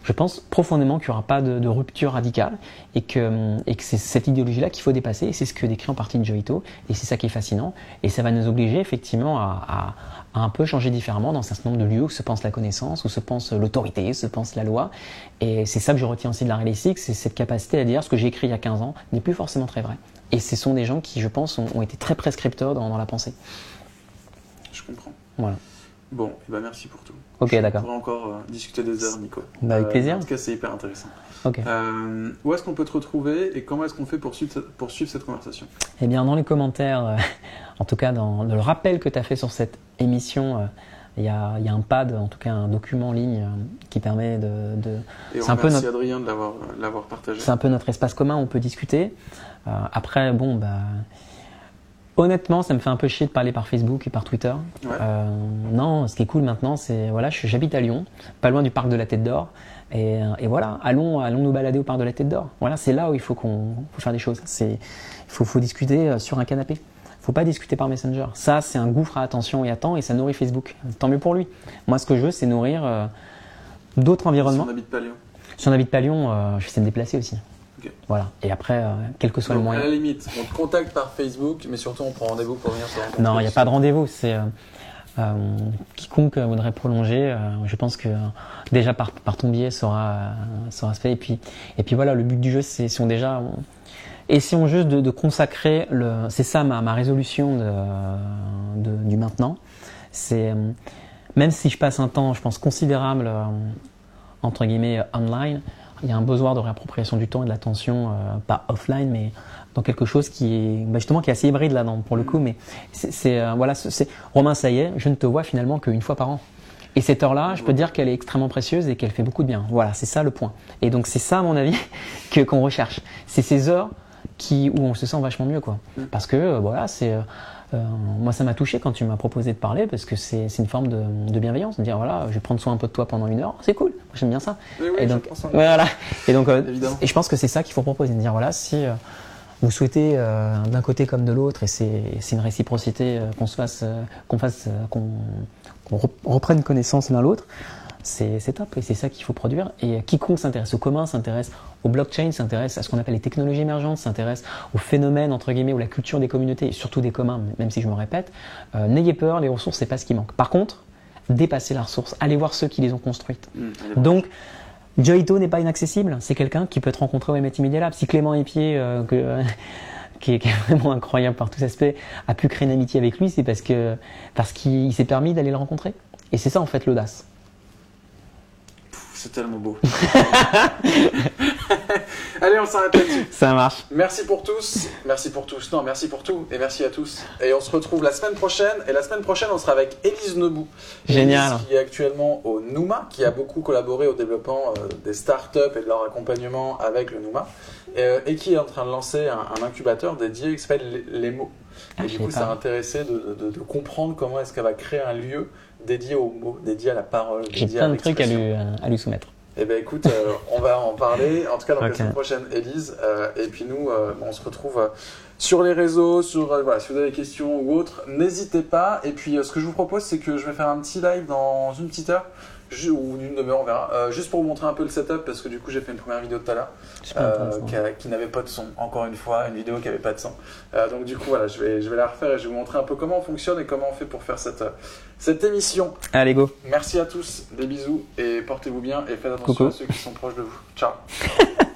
je pense profondément qu'il n'y aura pas de, de rupture radicale et que, et que c'est cette idéologie-là qu'il faut dépasser. Et c'est ce que décrit en partie Joito. Et c'est ça qui est fascinant. Et ça va nous obliger effectivement à, à- à un peu changer différemment dans un certain nombre de lieux où se pense la connaissance, où se pense l'autorité, où se pense la loi. Et c'est ça que je retiens aussi de la réalistique, c'est cette capacité à dire ce que j'ai écrit il y a 15 ans n'est plus forcément très vrai. Et ce sont des gens qui, je pense, ont, ont été très prescripteurs dans, dans la pensée. Je comprends. Voilà. Bon, et ben merci pour tout. Ok, On d'accord. pourrait encore euh, discuter des heures, Nico. Bah, avec Euh, plaisir. En tout cas, c'est hyper intéressant. Ok. Euh, où est-ce qu'on peut te retrouver et comment est-ce qu'on fait pour suivre, cette- pour suivre cette conversation? Eh bien, dans les commentaires, [laughs] en tout cas dans le rappel que tu as fait sur cette émission, il y, a, il y a un pad, en tout cas un document en ligne qui permet de. de- Et on C'est un peu notre- Adrien de l'avoir, partagé. c'est un peu notre espace commun, on peut discuter. Après, bon, bah. Honnêtement, ça me fait un peu chier de parler par Facebook et par Twitter. Ouais. Euh, non, ce qui est cool maintenant, c'est voilà, je- j'habite à Lyon, pas loin du parc de la Tête d'Or, et, euh, et voilà, allons, allons nous balader au parc de la Tête d'Or. Voilà, c'est là où il faut qu'on, faire des choses. C'est, il faut, faut discuter euh, sur un canapé. Faut pas discuter par Messenger. Ça, c'est un gouffre à attention et à temps, et ça nourrit Facebook. Tant mieux pour lui. Moi, ce que je veux, c'est nourrir euh, d'autres Si environnements. on n'habite pas Lyon. Si on n'habite pas Lyon, euh, je vais essayer de me déplacer aussi. Voilà. Et après, euh, quel que soit Donc, le à moyen. la limite, on te contacte par Facebook, mais surtout on prend rendez-vous pour venir se rencontrer. Non, il n'y a pas de rendez-vous. C'est euh, euh, quiconque voudrait prolonger. je pense que déjà par, par ton biais sera sera fait. Et puis et puis voilà, le but du jeu, c'est si on déjà on- essayons juste de, de consacrer le. C'est ça ma, ma résolution de, de- du maintenant. C'est même si je passe un temps, je pense considérable entre guillemets online, il y a un besoin de réappropriation du temps et de l'attention, euh, pas offline, mais dans quelque chose qui est bah, justement qui est assez hybride là dans, pour le coup. Mais c'est euh, voilà, c'est Romain, ça y est, je ne te vois finalement qu'une fois par an. Et cette heure-là, je peux dire qu'elle est extrêmement précieuse et qu'elle fait beaucoup de bien. Voilà, c'est ça le point. Et donc c'est ça, à mon avis, [laughs] que qu'on recherche. C'est ces heures qui où on se sent vachement mieux, quoi. Parce que euh, voilà, c'est euh, moi ça m'a touché quand tu m'as proposé de parler parce que c'est une forme de, de bienveillance, de dire voilà, je vais prendre soin un peu de toi pendant une heure, c'est cool. Moi, J'aime bien ça. Oui, et je donc pense en- voilà. Et donc euh, et je pense que c'est ça qu'il faut proposer, de dire voilà si euh, vous souhaitez euh, d'un côté comme de l'autre, et c'est une réciprocité euh, qu'on se fasse, euh, qu'on fasse, euh, qu'on qu'on rep- reprenne connaissance l'un l'autre. C'est top et c'est ça qu'il faut produire. Et quiconque s'intéresse au commun, s'intéresse au blockchain, s'intéresse à ce qu'on appelle les technologies émergentes, s'intéresse au phénomène entre guillemets ou la culture des communautés et surtout des communs, même si je me répète, euh, n'ayez peur, les ressources c'est pas ce qui manque. Par contre, dépassez la ressource, allez voir ceux qui les ont construites. Donc Joito n'est pas inaccessible, c'est quelqu'un qui peut être rencontré au MIT Media Lab. Si Clément Épier, euh, que, [laughs] qui, est, qui est vraiment incroyable par tous aspects, a pu créer une amitié avec lui, c'est parce que parce qu'il s'est permis d'aller le rencontrer. Et c'est ça en fait l'audace. C'est tellement beau. [laughs] Allez, on s'arrête là-dessus. Ça marche. Merci pour tous. Merci pour tous. Non, merci pour tout. Et merci à tous. Et on se retrouve la semaine prochaine. Et la semaine prochaine, on sera avec Élise Nebou. Génial. Élise, qui est actuellement au Nouma, qui a beaucoup collaboré au développement euh, des startups et de leur accompagnement avec le Nouma. Et, euh, et qui est en train de lancer un, un incubateur dédié qui s'appelle Les, mots. Ah, et je du coup, ça a intéressé de, de- de comprendre comment est-ce qu'elle va créer un lieu dédié aux mots, dédié à la parole, J'ai plein de trucs à lui, euh, à lui soumettre. Eh ben écoute, euh, on va en parler. En tout cas, dans la semaine prochaine, Élise. Euh, et puis nous, euh, on se retrouve sur les réseaux, sur voilà, si vous avez des questions ou autres, n'hésitez pas. Et puis, ce que je vous propose, c'est que je vais faire un petit live dans une petite heure. Ju- Ou une demi-heure, on verra. Euh, juste pour vous montrer un peu le setup, parce que du coup, j'ai fait une première vidéo tout à l'heure euh, qui, n'avait pas de son. Encore une fois, une vidéo qui n'avait pas de son. Euh, donc, du coup, voilà, je vais, je vais la refaire et je vais vous montrer un peu comment on fonctionne et comment on fait pour faire cette, euh, cette émission. Allez, go. Merci à tous, des bisous et portez-vous bien et faites attention Coucou. à ceux qui sont proches de vous. Ciao [laughs]